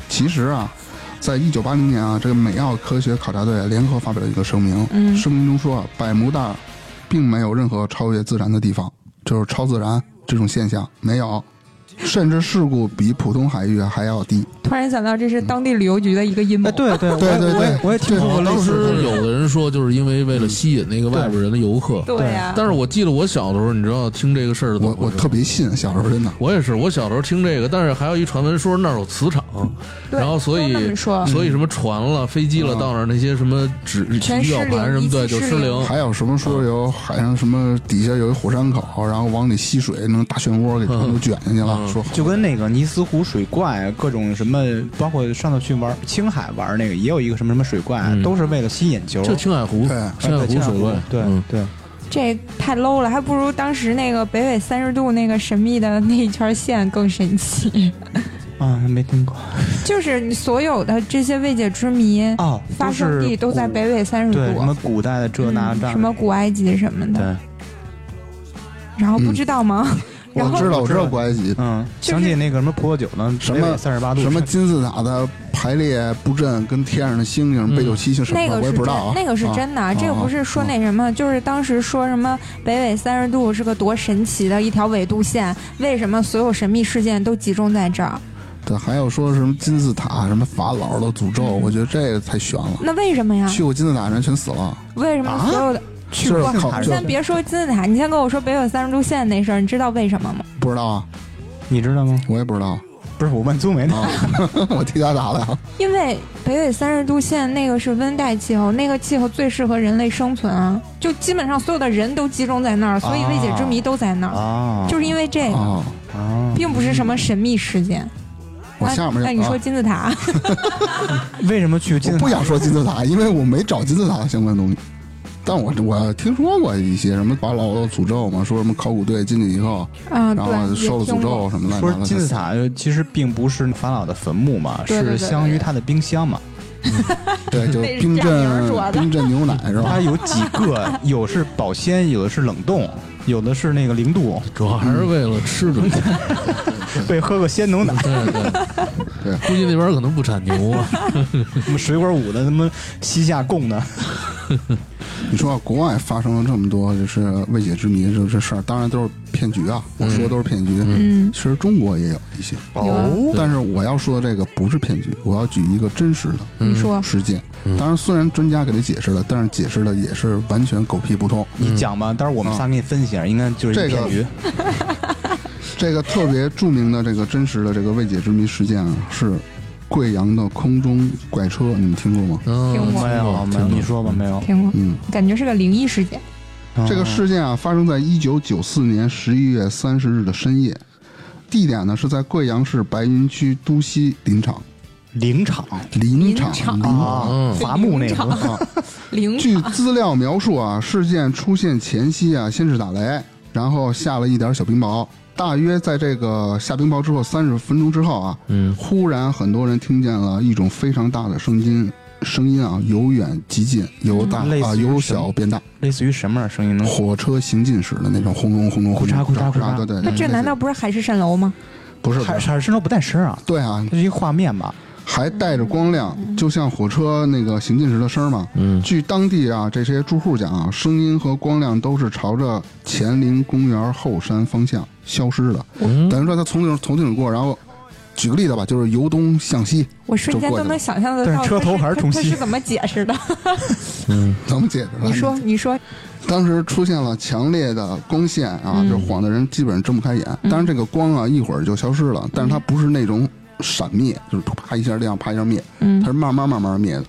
其实啊，在一九八零年啊，这个美澳科学考察队联合发表了一个声明，嗯声明中说啊，百慕大并没有任何超越自然的地方，就是超自然这种现象没有，甚至事故比普通海域还要低。突然想到，这是当地旅游局的一个阴谋。哎，对对对对我也对。我也听说过当时有的人说，就是因为为了吸引那个外边人的游客。对呀、但是我记得我小的时候，你知道听这个事儿我我特别信，小时候真的。我也是，我小时候听这个，但是还有一传闻说那儿有磁场，然后所以所以什么船了、飞机了，嗯。到那儿那些什么指全仪表盘什么的一起失灵就失灵。还有什么说有海上什么底下有一火山口，然后往里吸水，那种大漩涡给全都卷进去了，嗯说就跟那个尼斯湖水怪，各种什么，包括上次去玩青海玩那个，也有一个什么什么水怪，嗯。都是为了吸眼球。就青海湖，对青海湖水怪，对嗯。对，这太 low 了，还不如当时那个北纬三十度那个神秘的那一圈线更神奇。啊，没听过。就是你所有的这些未解之谜，哦，发生地都在北纬三十度，对什么古代的这那这嗯什么古埃及什么的，对，然后不知道吗？我知道，我知道古埃及嗯，就是想起那个什么葡萄酒呢，什么三十八度什么金字塔的排列布阵，跟天上的星星、北斗七星什么的，那个是真我也不知道啊。，那个是真的，啊这个不是说那什么，就是当时说什么北纬三十度是个多神奇的一条纬度线，为什么所有神秘事件都集中在这儿？对，还有说什么金字塔、什么法老的诅咒，我觉得这个太悬了。那为什么呀？去过金字塔的人全死了，为什么所有的？去过你先别说金字塔，你先跟我说北纬三十度线那事儿，你知道为什么吗？不知道啊，你知道吗？我也不知道不是我问宗梅呢，啊，我替他答的啊。因为北纬三十度线那个是温带气候，那个气候最适合人类生存啊，就基本上所有的人都集中在那儿，所以未解之谜都在那儿，啊，就是因为这个，并不是什么神秘事件。我下面那你说啊金字塔，为什么去金字塔？我不想说金字塔，因为我没找金字塔相关东西。但我我听说过一些什么法老的诅咒嘛，说什么考古队进去以后，啊，然后，受了诅咒什么的。金字塔其实并不是法老的坟墓嘛，对对对是相当于他的冰箱嘛。对，就冰镇冰镇牛奶是吧它？有几个，有是保鲜，有的是冷冻，有的是那个零度，主要还是为了吃准备。为喝个鲜牛奶。对对对估计那边可能不产牛啊。什么水果五的，什么西夏贡的，你说啊国外发生了这么多就是未解之谜这这事儿，当然都是骗局啊，我说的都是骗局。嗯，其实中国也有一些，哦但是我要说的这个不是骗局，我要举一个真实的你说事件。当然，虽然专家给他解释了，但是解释的也是完全狗屁不通。你讲吧，待会儿我们仨给你分析一下，应该就是一这个骗局。这个特别著名的这个真实的这个未解之谜事件啊，是贵阳的空中怪车，你们听过吗？嗯，听过没有没有，你说吧，没有。听过，嗯，感觉是个灵异事件。这个事件啊，发生在一九九四年十一月三十日的深夜，地点呢是在贵阳市白云区都西林场。林场？林场，林场。伐木那个。啊，据资料描述啊，事件出现前夕啊，先是打雷，然后下了一点小冰雹。大约在这个下冰雹之后三十分钟之后啊，嗯。忽然很多人听见了一种非常大的声音，声音啊由远及近，由大啊由小变大，类似于什么样的声音呢？火车行进时的那种轰隆轰隆轰隆，咕嚓咕嚓咕嚓对对。那这难道不是海市蜃楼吗？不是？还不是还是都不带声啊？对啊，这是一个画面吧？还带着光亮，就像火车那个行进时的声儿嘛。嗯据当地啊这些住户讲啊，声音和光亮都是朝着乾陵公园后山方向消失的，嗯，等于说他从顶从顶过，然后举个例子吧，就是由东向西，我瞬间都能想象得到，但是车头还是从西他是怎么解释的？嗯怎么解释的？你说，你说，当时出现了强烈的光线啊，嗯就晃的人基本上睁不开眼。当然，这个光啊一会儿就消失了，但是它不是那种闪灭，就是啪一下亮，啪一下灭，嗯它是慢慢慢慢灭的。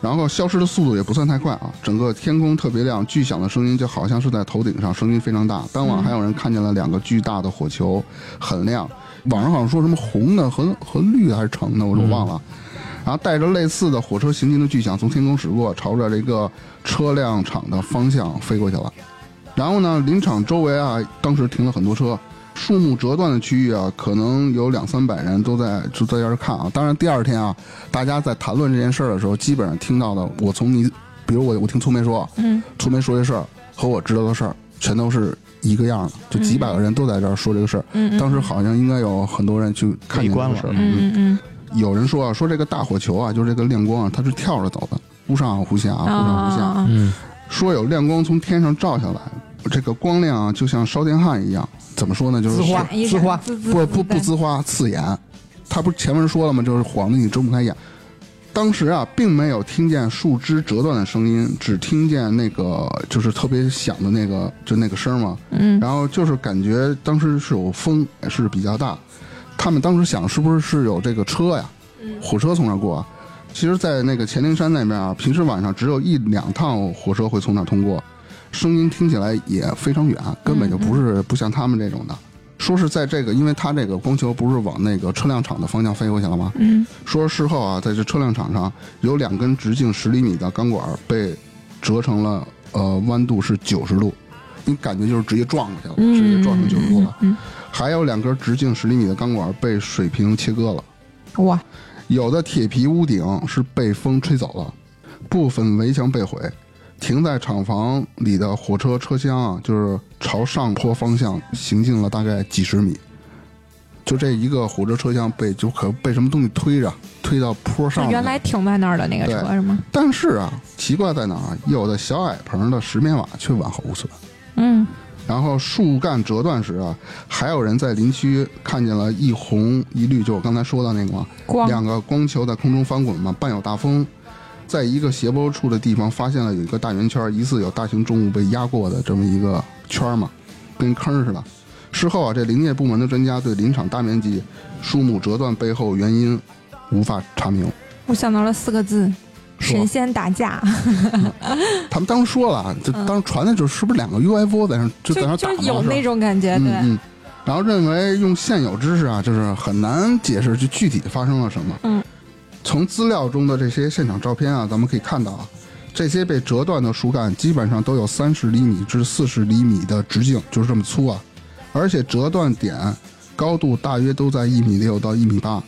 然后消失的速度也不算太快啊，整个天空特别亮，巨响的声音就好像是在头顶上，声音非常大。当晚还有人看见了两个巨大的火球，很亮，网上好像说什么红的和和绿的还是橙的，我说忘了。然后带着类似的火车行进的巨响从天空驶过，朝着这个车辆厂的方向飞过去了。然后呢，林场周围啊，当时停了很多车，树木折断的区域啊，可能有两三百人都在就在这儿看啊。当然，第二天啊，大家在谈论这件事儿的时候，基本上听到的，我从你，比如我我听粗梅说，嗯，粗梅说这事儿和我知道的事儿，全都是一个样的，就几百个人都在这儿说这个事儿。当时好像应该有很多人去看见这个事嗯嗯有人说啊，说这个大火球啊，就是这个亮光啊，它是跳着走的，忽上忽下，嗯忽上忽下。啊，嗯，说有亮光从天上照下来，这个光亮啊，就像烧电焊一样。怎么说呢？就是滋花滋花闪滋滋不不不对滋花，刺眼。他不是前面说了吗？就是晃得你睁不开眼。当时啊，并没有听见树枝折断的声音，只听见那个就是特别响的那个就那个声嘛。嗯然后就是感觉当时是有风，是比较大。他们当时想，是不是是有这个车呀，火车从那儿过啊？其实，在那个黔灵山那边啊，平时晚上只有一两趟火车会从那儿通过，声音听起来也非常远，根本就不是不像他们这种的。说是在这个，因为它这个光球不是往那个车辆厂的方向飞过去了吗？嗯说事后啊，在这车辆厂上有两根直径十厘米的钢管被折成了呃弯度是九十度，你感觉就是直接撞过去了，嗯，直接撞成九十度了。嗯，还有两根直径十厘米的钢管被水平切割了，嗯哇，有的铁皮屋顶是被风吹走了，部分围墙被毁。停在厂房里的火车车厢啊，就是朝上坡方向行进了大概几十米，就这一个火车车厢被就可被什么东西推着推到坡上。是原来停在那儿的那个车是吗？但是啊，奇怪在哪儿啊？有的小矮棚的石棉瓦却完好无损。嗯然后树干折断时啊，还有人在林区看见了一红一绿，就我刚才说的那个嘛，光两个光球在空中翻滚嘛，伴有大风。在一个斜坡处的地方发现了有一个大圆圈，疑似有大型重物被压过的这么一个圈嘛，跟坑似的。事后啊，这林业部门的专家对林场大面积树木折断背后原因无法查明。我想到了四个字：神仙打架，他们当时说了啊，就当时传的就是是不是两个 UFO 在那就在那打吗是吧就有那种感觉，对，嗯嗯，然后认为用现有知识啊，就是很难解释就具体发生了什么。嗯，从资料中的这些现场照片啊，咱们可以看到啊，这些被折断的树干基本上都有三十厘米至四十厘米的直径，就是这么粗啊，而且折断点高度大约都在一米六到一米八。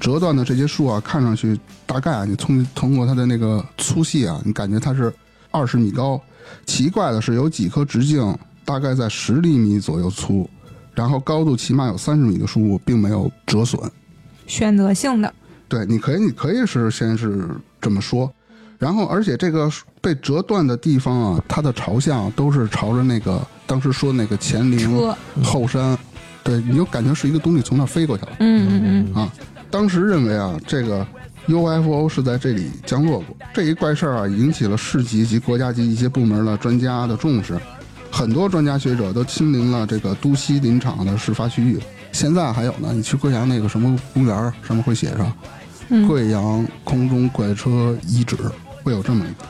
折断的这些树啊，看上去大概啊，你通通过它的那个粗细啊，你感觉它是二十米高。奇怪的是，有几棵直径大概在十厘米左右粗，然后高度起码有三十米的树木并没有折损。选择性的，对，你可以，你可以是先是这么说，然后而且这个被折断的地方啊，它的朝向都是朝着那个当时说那个乾陵后山，对，你就感觉是一个东西从那儿飞过去了。嗯嗯嗯，啊，当时认为啊，这个 UFO 是在这里降落过。这一怪事儿啊，引起了市级及国家级一些部门的专家的重视，很多专家学者都亲临了这个都西林场的事发区域。现在还有呢，你去贵阳那个什么公园儿上面会写上嗯“贵阳空中怪车遗址”，会有这么一个。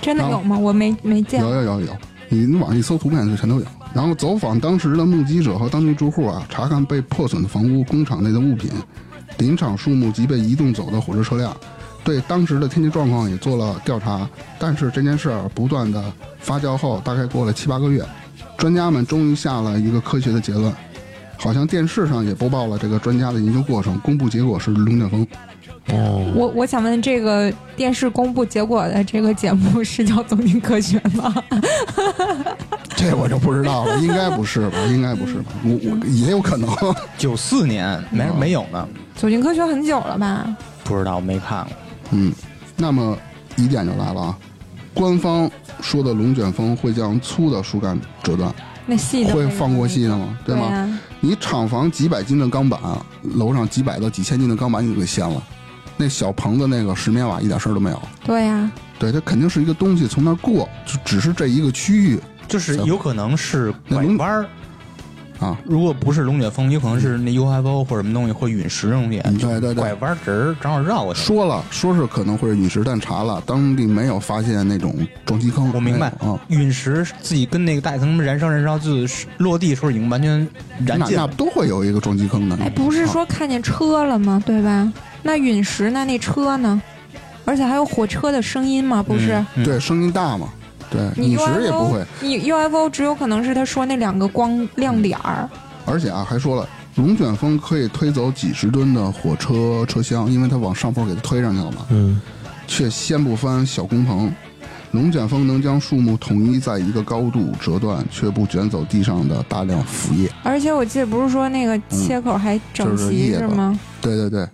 真的有吗？我没没见有有有有，你你网上一搜图片就全都有。然后走访当时的目击者和当地住户啊，查看被破损的房屋、工厂内的物品、林场树木及被移动走的火车车辆，对当时的天气状况也做了调查。但是这件事儿不断的发酵后，大概过了七八个月，专家们终于下了一个科学的结论。好像电视上也播报了这个专家的研究过程，公布结果是龙卷风。哦，我我想问，这个电视公布结果的这个节目是叫《走进科学》吗？这我就不知道了，应该不是吧？应该不是吧？我我也有可能。九四年没哦没有呢，《走进科学》很久了吧？不知道没看过。嗯，那么疑点就来了啊，官方说的龙卷风会将粗的树干折断，那细的会放过细的吗？对吗？呀你厂房几百斤的钢板，楼上几百到几千斤的钢板你就给掀了，那小棚子那个石棉瓦一点事儿都没有。对呀，对，它肯定是一个东西从那儿过，就只是这一个区域。就是有可能是拐弯儿，啊。如果不是龙卷风，有可能是那 UFO 或者什么东西，或陨石这种东西，嗯对对对拐弯直儿正好绕过去。说了，说是可能会是陨石，但查了，当地没有发现那种撞击坑。我明白啊，，陨石自己跟那个大气层燃烧燃烧，就是落地时候已经完全燃那那尽了。都会有一个撞击坑的。哎，不是说看见车了吗？对吧？那陨石那？那车呢？而且还有火车的声音吗？不是？嗯嗯对声音大嘛？对，你陨石也不会。你 UFO 只有可能是他说那两个光亮点儿。而且啊，还说了，龙卷风可以推走几十吨的火车车厢，因为它往上坡给它推上去了嘛，嗯，却掀不翻小工棚。龙卷风能将树木统一在一个高度折断，却不卷走地上的大量腐叶。而且我记得不是说那个切口还整嗯就是齐是吗？对对对，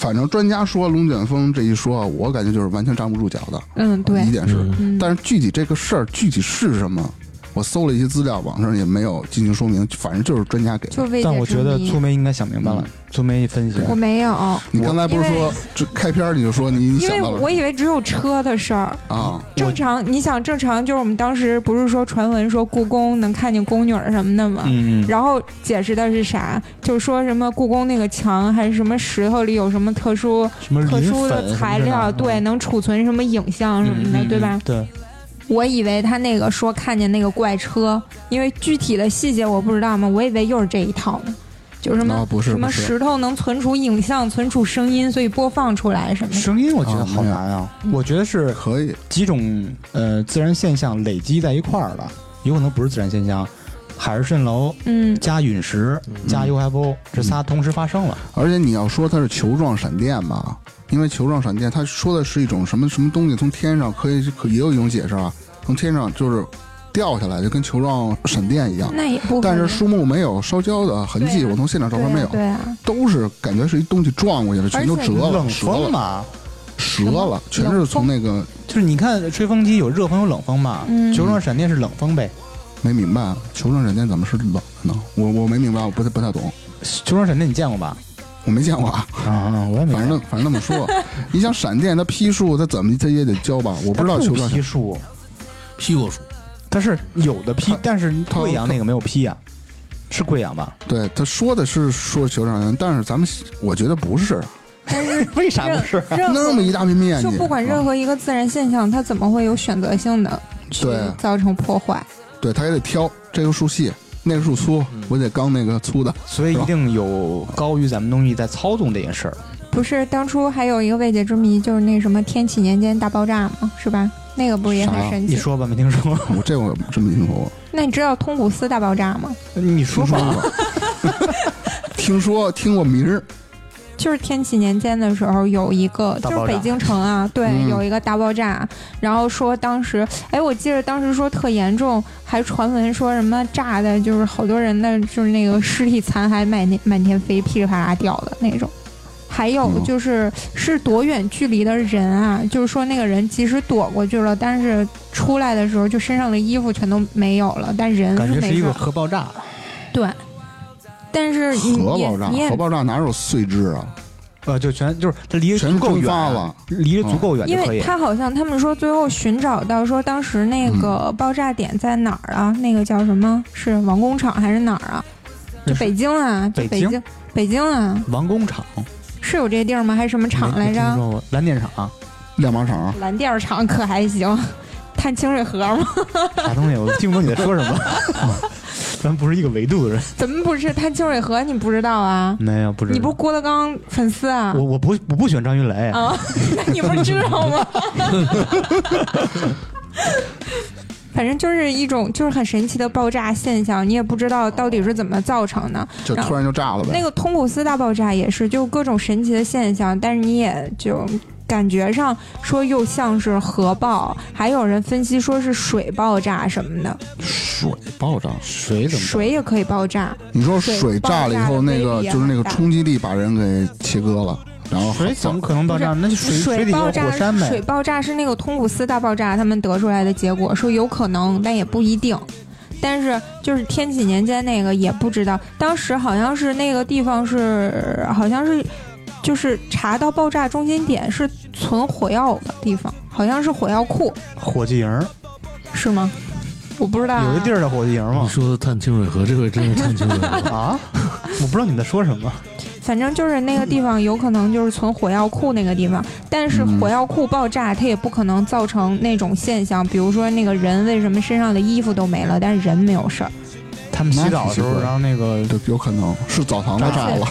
反正专家说龙卷风这一说啊，我感觉就是完全站不住脚的。嗯，对。一，点是，嗯，但是具体这个事儿具体是什么，我搜了一些资料，网上也没有进行说明，反正就是专家给的。但我觉得粗梅应该想明白了，粗梅分析，我没有，你刚才不是说这开篇儿你就说你你因为我以为只有车的事儿。啊？正常，你想正常就是我们当时不是说传闻说故宫能看见宫女儿什么的吗？然后解释的是啥？就是说什么故宫那个墙还是什么石头里有什么特殊什么特殊的材料，对，，能储存什么影像什么的，对吧？？对，我以为他那个说看见那个怪车，因为具体的细节我不知道嘛，我以为又是这一套呢，就是什么、啊不是什么石头能存储影像、存储声音，所以播放出来什么。声音我觉得好难啊，我觉得是可以，几种呃自然现象累积在一块儿了，有可能不是自然现象，海市蜃楼嗯，加陨石加 UFO 这仨同时发生了。而且你要说它是球状闪电吧，因为球状闪电，它说的是一种什么什么东西从天上可以可也有一种解释啊，从天上就是掉下来，就跟球状闪电一样。那也不，但是树木没有烧焦的痕迹，啊。我从现场照片没有，对啊，都是感觉是一东西撞过去了，全都折了，冷折了，风嘛，折了，全是从那个就是你看吹风机有热风有冷风嘛，嗯。球状闪电是冷风呗，没明白球状闪电怎么是冷的呢？我我没明白，我不太不太懂，球状闪电你见过吧？我没见过。啊。啊，我也没。反正反正那么说，你想闪电它劈树，它怎么它也得焦吧？我不知道球状闪劈树，劈过树，它是有的劈，但是它贵阳那个没有劈呀，是贵阳吧？对他说的是说球状闪电，但是咱们我觉得不是，但 是为啥不是？任那么一大片面积，就不管任啊何一个自然现象，它怎么会有选择性的去对造成破坏？对，他也得挑这个树细，那个树粗，我得刚那个粗的。所以一定有高于咱们东西在操纵这件事儿。不是当初还有一个未解之谜，就是那什么天启年间大爆炸嘛，是吧？那个不是也很神奇？你说吧，没听说。我这我真没听说过，那你知道通古斯大爆炸吗？你说说吧。听说听过名儿，就是天启年间的时候有一个，就是北京城啊，对，嗯有一个大爆炸，然后说当时，哎，我记得当时说特严重，还传闻说什么炸的，就是好多人的就是那个尸体残骸满天满天飞，噼里啪啦掉的那种。还有嗯就是是多远距离的人啊，就是说那个人即使躲过去了，但是出来的时候就身上的衣服全都没有了，但人感觉是一个是没事儿。核爆炸，对，但是核爆炸你，核爆炸哪有碎枝啊？呃，就全就是它离得足够远了，离得足够远。因为他好像他们说最后寻找到说当时那嗯个爆炸点在哪儿啊？那个叫什么？是王工厂还是哪儿啊？就北京啊，就北京北京，北京啊，王工厂是有这地儿吗？还是什么厂来着？说过蓝电厂亮马厂，蓝电厂可还行，探清水河吗？啥东西？我听不懂你在说什么。咱不是一个维度的人。怎么不是探清水河？你不知道啊？没有，不知道。你不是郭德纲粉丝啊？我我不我不喜欢张云雷。啊，那你不知道吗？反正就是一种就是很神奇的爆炸现象，你也不知道到底是怎么造成的。就突然就炸了呗。那个通古斯大爆炸也是，就各种神奇的现象，但是你也就感觉上说又像是核爆，还有人分析说是水爆炸什么的，水爆炸，水怎么？水也可以爆炸。你说水炸了以后，那个就是那个冲击力把人给切割了，然后水怎么可能爆炸？那就水水底有爆炸火山呗水。爆炸是那个通古斯大爆炸，他们得出来的结果说有可能，但也不一定。但是就是天启年间那个也不知道，当时好像是那个地方是好像是就是查到爆炸中心点是存火药的地方，好像是火药库，火器营，是吗？我不知道、啊。有一地儿叫火器营吗你？说的探清水河，这回真是探清水河。啊，我不知道你们在说什么。反正就是那个地方有可能就是存火药库那个地方，但是嗯火药库爆炸，它也不可能造成那种现象，比如说那个人为什么身上的衣服都没了，但是人没有事儿。他们洗澡的时候，然后那个这 有可能是澡堂子 炸了，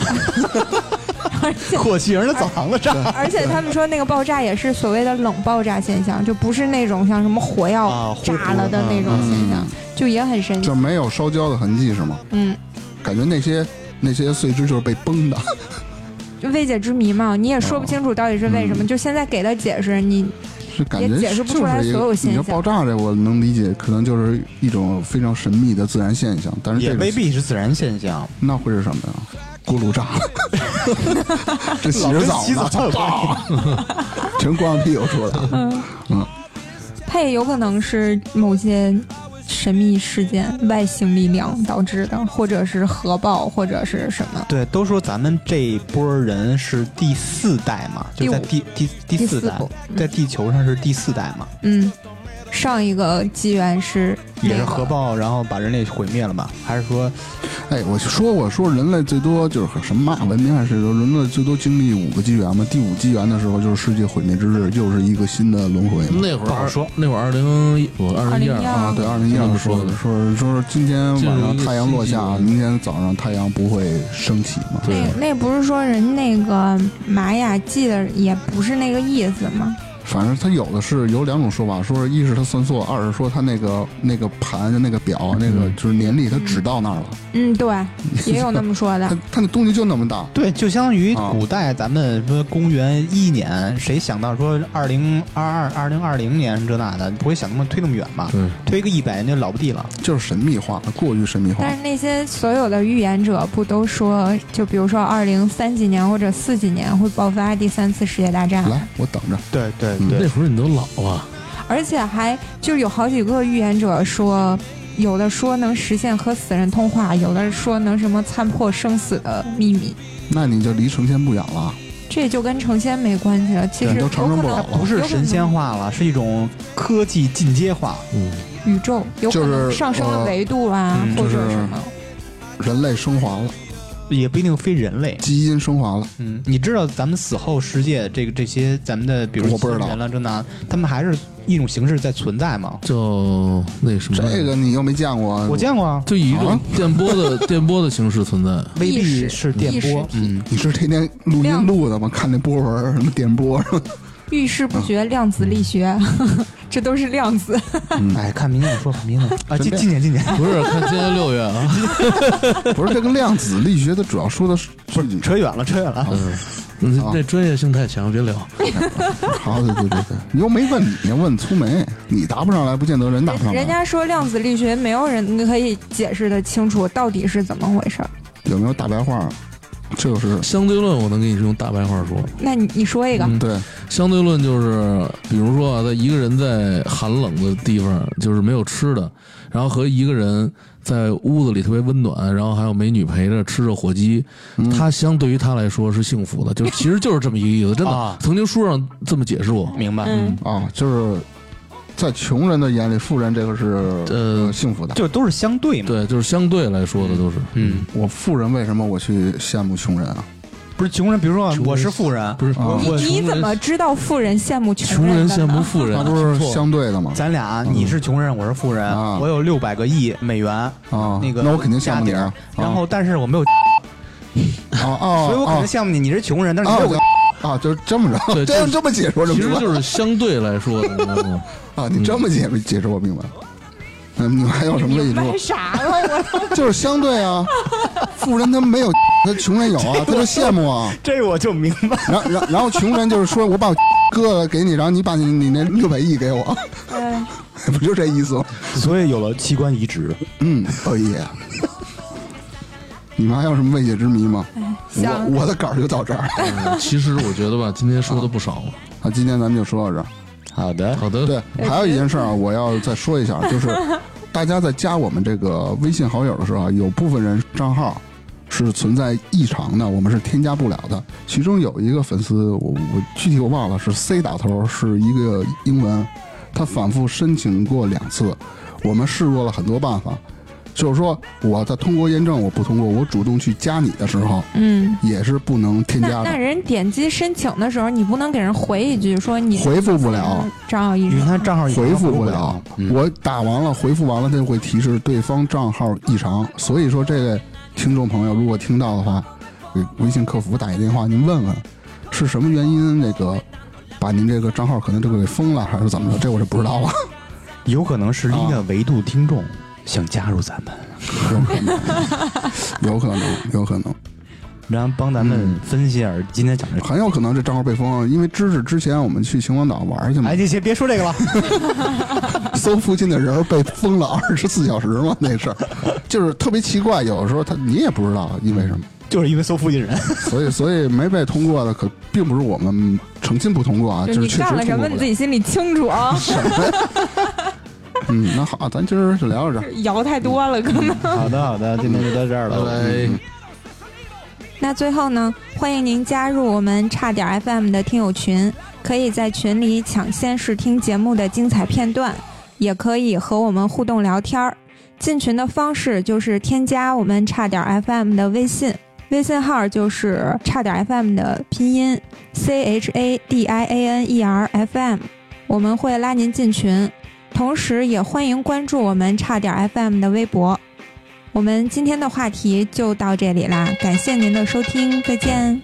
而且火器人的澡堂子炸。而且他们说那个爆炸也是所谓的冷爆炸现象，就不是那种像什么火药炸了的那种现象，就也很神奇就。没有烧焦的痕迹是吗？嗯，感觉那些那些碎枝就是被崩的，就未解之谜嘛，你也说不清楚到底是为什么。嗯。就现在给的解释，你是感觉也解释不出来所有现象你说爆炸这我能理解，可能就是一种非常神秘的自然现象，但是也未必是自然现象，那会是什么呀？锅炉炸。了，这洗着澡洗澡呢，有关系。全光着屁股出来了。嗯，它也有可能是某些神秘事件、外星力量导致的，或者是核爆，或者是什么。对，都说咱们这一波人是第四代嘛，就在第第第四代在地球上是第四代嘛，嗯，上一个纪元是、那个、也是核爆，然后把人类毁灭了嘛？还是说哎，我说过说人类最多就是什么嘛文明还是说人类最多经历五个纪元嘛？第五纪元的时候就是世界毁灭之日，又是一个新的轮回。那会儿不好说那会儿二零我二零一二2012啊，对，二零一二说的，说说今天晚上太阳落下，明天早上太阳不会升起嘛？对那那不是说人那个玛雅记的也不是那个意思吗？反正它有的是有两种说法，说是一是他算错，二是说他那个那个盘就那个表那个嗯就是年历它只到那儿了，嗯，对，也有那么说的它。它那东西就那么大，对，就相当于啊古代咱们说公元一年，谁想到说二零二二、二零二零年这那的，不会想那么推那么远吧？对，推个一百年就老不地了。就是神秘化，过于神秘化但。是那些所有的预言者不都说，就比如说二零三几年或者四几年会爆发第三次世界大战，来，我等着。对对嗯那会儿你都老了，而且还就有好几个预言者说，有的说能实现和死人通话，有的说能什么参破生死的秘密，那你就离成仙不远了。这就跟成仙没关系了。其实都成人不了了不是神仙化了，是一种科技进阶化。嗯，宇宙有可能上升了维度啊，或就是者什么。人类升华了，也不一定非人类。基因升华了。嗯，你知道咱们死后世界这个这些咱们的，比如我不知道人了这那，他们还是一种形式在存在吗？就那什么，这个你又没见过，我见过啊，就以一种啊电波的 电波的形式存在。未必意识是电波。嗯，你是天天录音录的吗？看那波纹什么电波，遇事不决，量子力学，这都是量子。哎，看明年我说，吧明年 啊，今今年今年 不是，看今年六月啊，不是这个量子力学，它主要说的是不是扯远了，扯远了。嗯，那那专业性太强，别聊。好，对对对对，你又没问你，问粗眉，你答不上来，不见得人答不上来。人家说量子力学，没有人可以解释的清楚到底是怎么回事儿。有没有大白话？就是相对论，我能给你用大白话说。那你你说一个，嗯对，相对论就是，比如说啊，在一个人在寒冷的地方，就是没有吃的，然后和一个人在屋子里特别温暖，然后还有美女陪着，吃着火鸡，嗯。他相对于他来说是幸福的，就其实就是这么一个意思，真的，啊。曾经书上这么解释过。明白，嗯，啊，就是在穷人的眼里，富人这个是呃幸福的。就都是相对嘛。对，就是相对来说的都是，嗯，我富人为什么我去羡慕穷人啊？不是穷人，比如说我是富人，不是啊我你你怎么知道富人羡慕穷人穷人羡慕富人那？都是相对的嘛。咱俩你是穷人，我是富人，啊我有六百个亿美元啊，那个那我肯定羡慕你啊。然后但是我没有，哦哦，所以我肯定啊羡慕你，你是穷人，但是你啊有个啊，就是这么着，对 这就是样这么解说这其么明白实就是相对来说的，你知道吗？啊，你这么解解释我明白。嗯，你们还有什么问题说了？我 就是相对啊，富人他没有，他穷人有啊，他就羡慕啊。这我就明白。然然然后穷人就是说我把我割了给你，然后你把你你那六百亿给我，哎，不就这意思吗？所以有了器官移植，嗯，哦耶。你们还有什么未解之谜吗？想我我的稿儿就到这儿 嗯其实我觉得吧，今天说的不少了。啊，今天咱们就说到这儿。好的，好的，对，还有一件事儿啊，我要再说一下，就是 大家在加我们这个微信好友的时候啊，有部分人账号是存在异常的，我们是添加不了的。其中有一个粉丝，我我具体我忘了是 C 打头，是一个英文，他反复申请过两次，我们试过了很多办法，就是说我在通过验证我不通过，我主动去加你的时候，嗯。也是不能添加的，那那人点击申请的时候，你不能给人回一句说你回复不了。张耀一因为他账号回复不不了，嗯我打完了回复完了，他就会提示对方账号异常。所以说，这位听众朋友如果听到的话，给微信客服打一电话，您问问是什么原因，那个把您这个账号可能这个给封了，还是怎么着？这我是不知道了，有可能是另一个维度听众想加入咱们，有可能，有可能，有可能，然后帮咱们分析一下今天讲的。很有可能这账号被封了，因为知识之前我们去秦皇岛玩去嘛哎，，你先别说这个了，搜附近的人被封了二十四小时嘛，那事儿就是特别奇怪，有的时候他你也不知道因为什么。就是因为搜附近人。所以，所以没被通过的可并不是我们诚心不通过啊，就就是确实你干了什么，通过。你自己心里清楚啊。嗯，那好，咱今儿就聊到这儿。摇太多了，可能。好的，好的，今天就到这儿了，拜拜。那最后呢，欢迎您加入我们差点 FM 的听友群，可以在群里抢先试听节目的精彩片段，也可以和我们互动聊天儿。进群的方式就是添加我们差点 FM 的微信，微信号就是差点 FM 的拼音 C H A D I A N E R F M，我们会拉您进群。同时，也欢迎关注我们差点 FM 的微博。我们今天的话题就到这里啦，感谢您的收听，再见。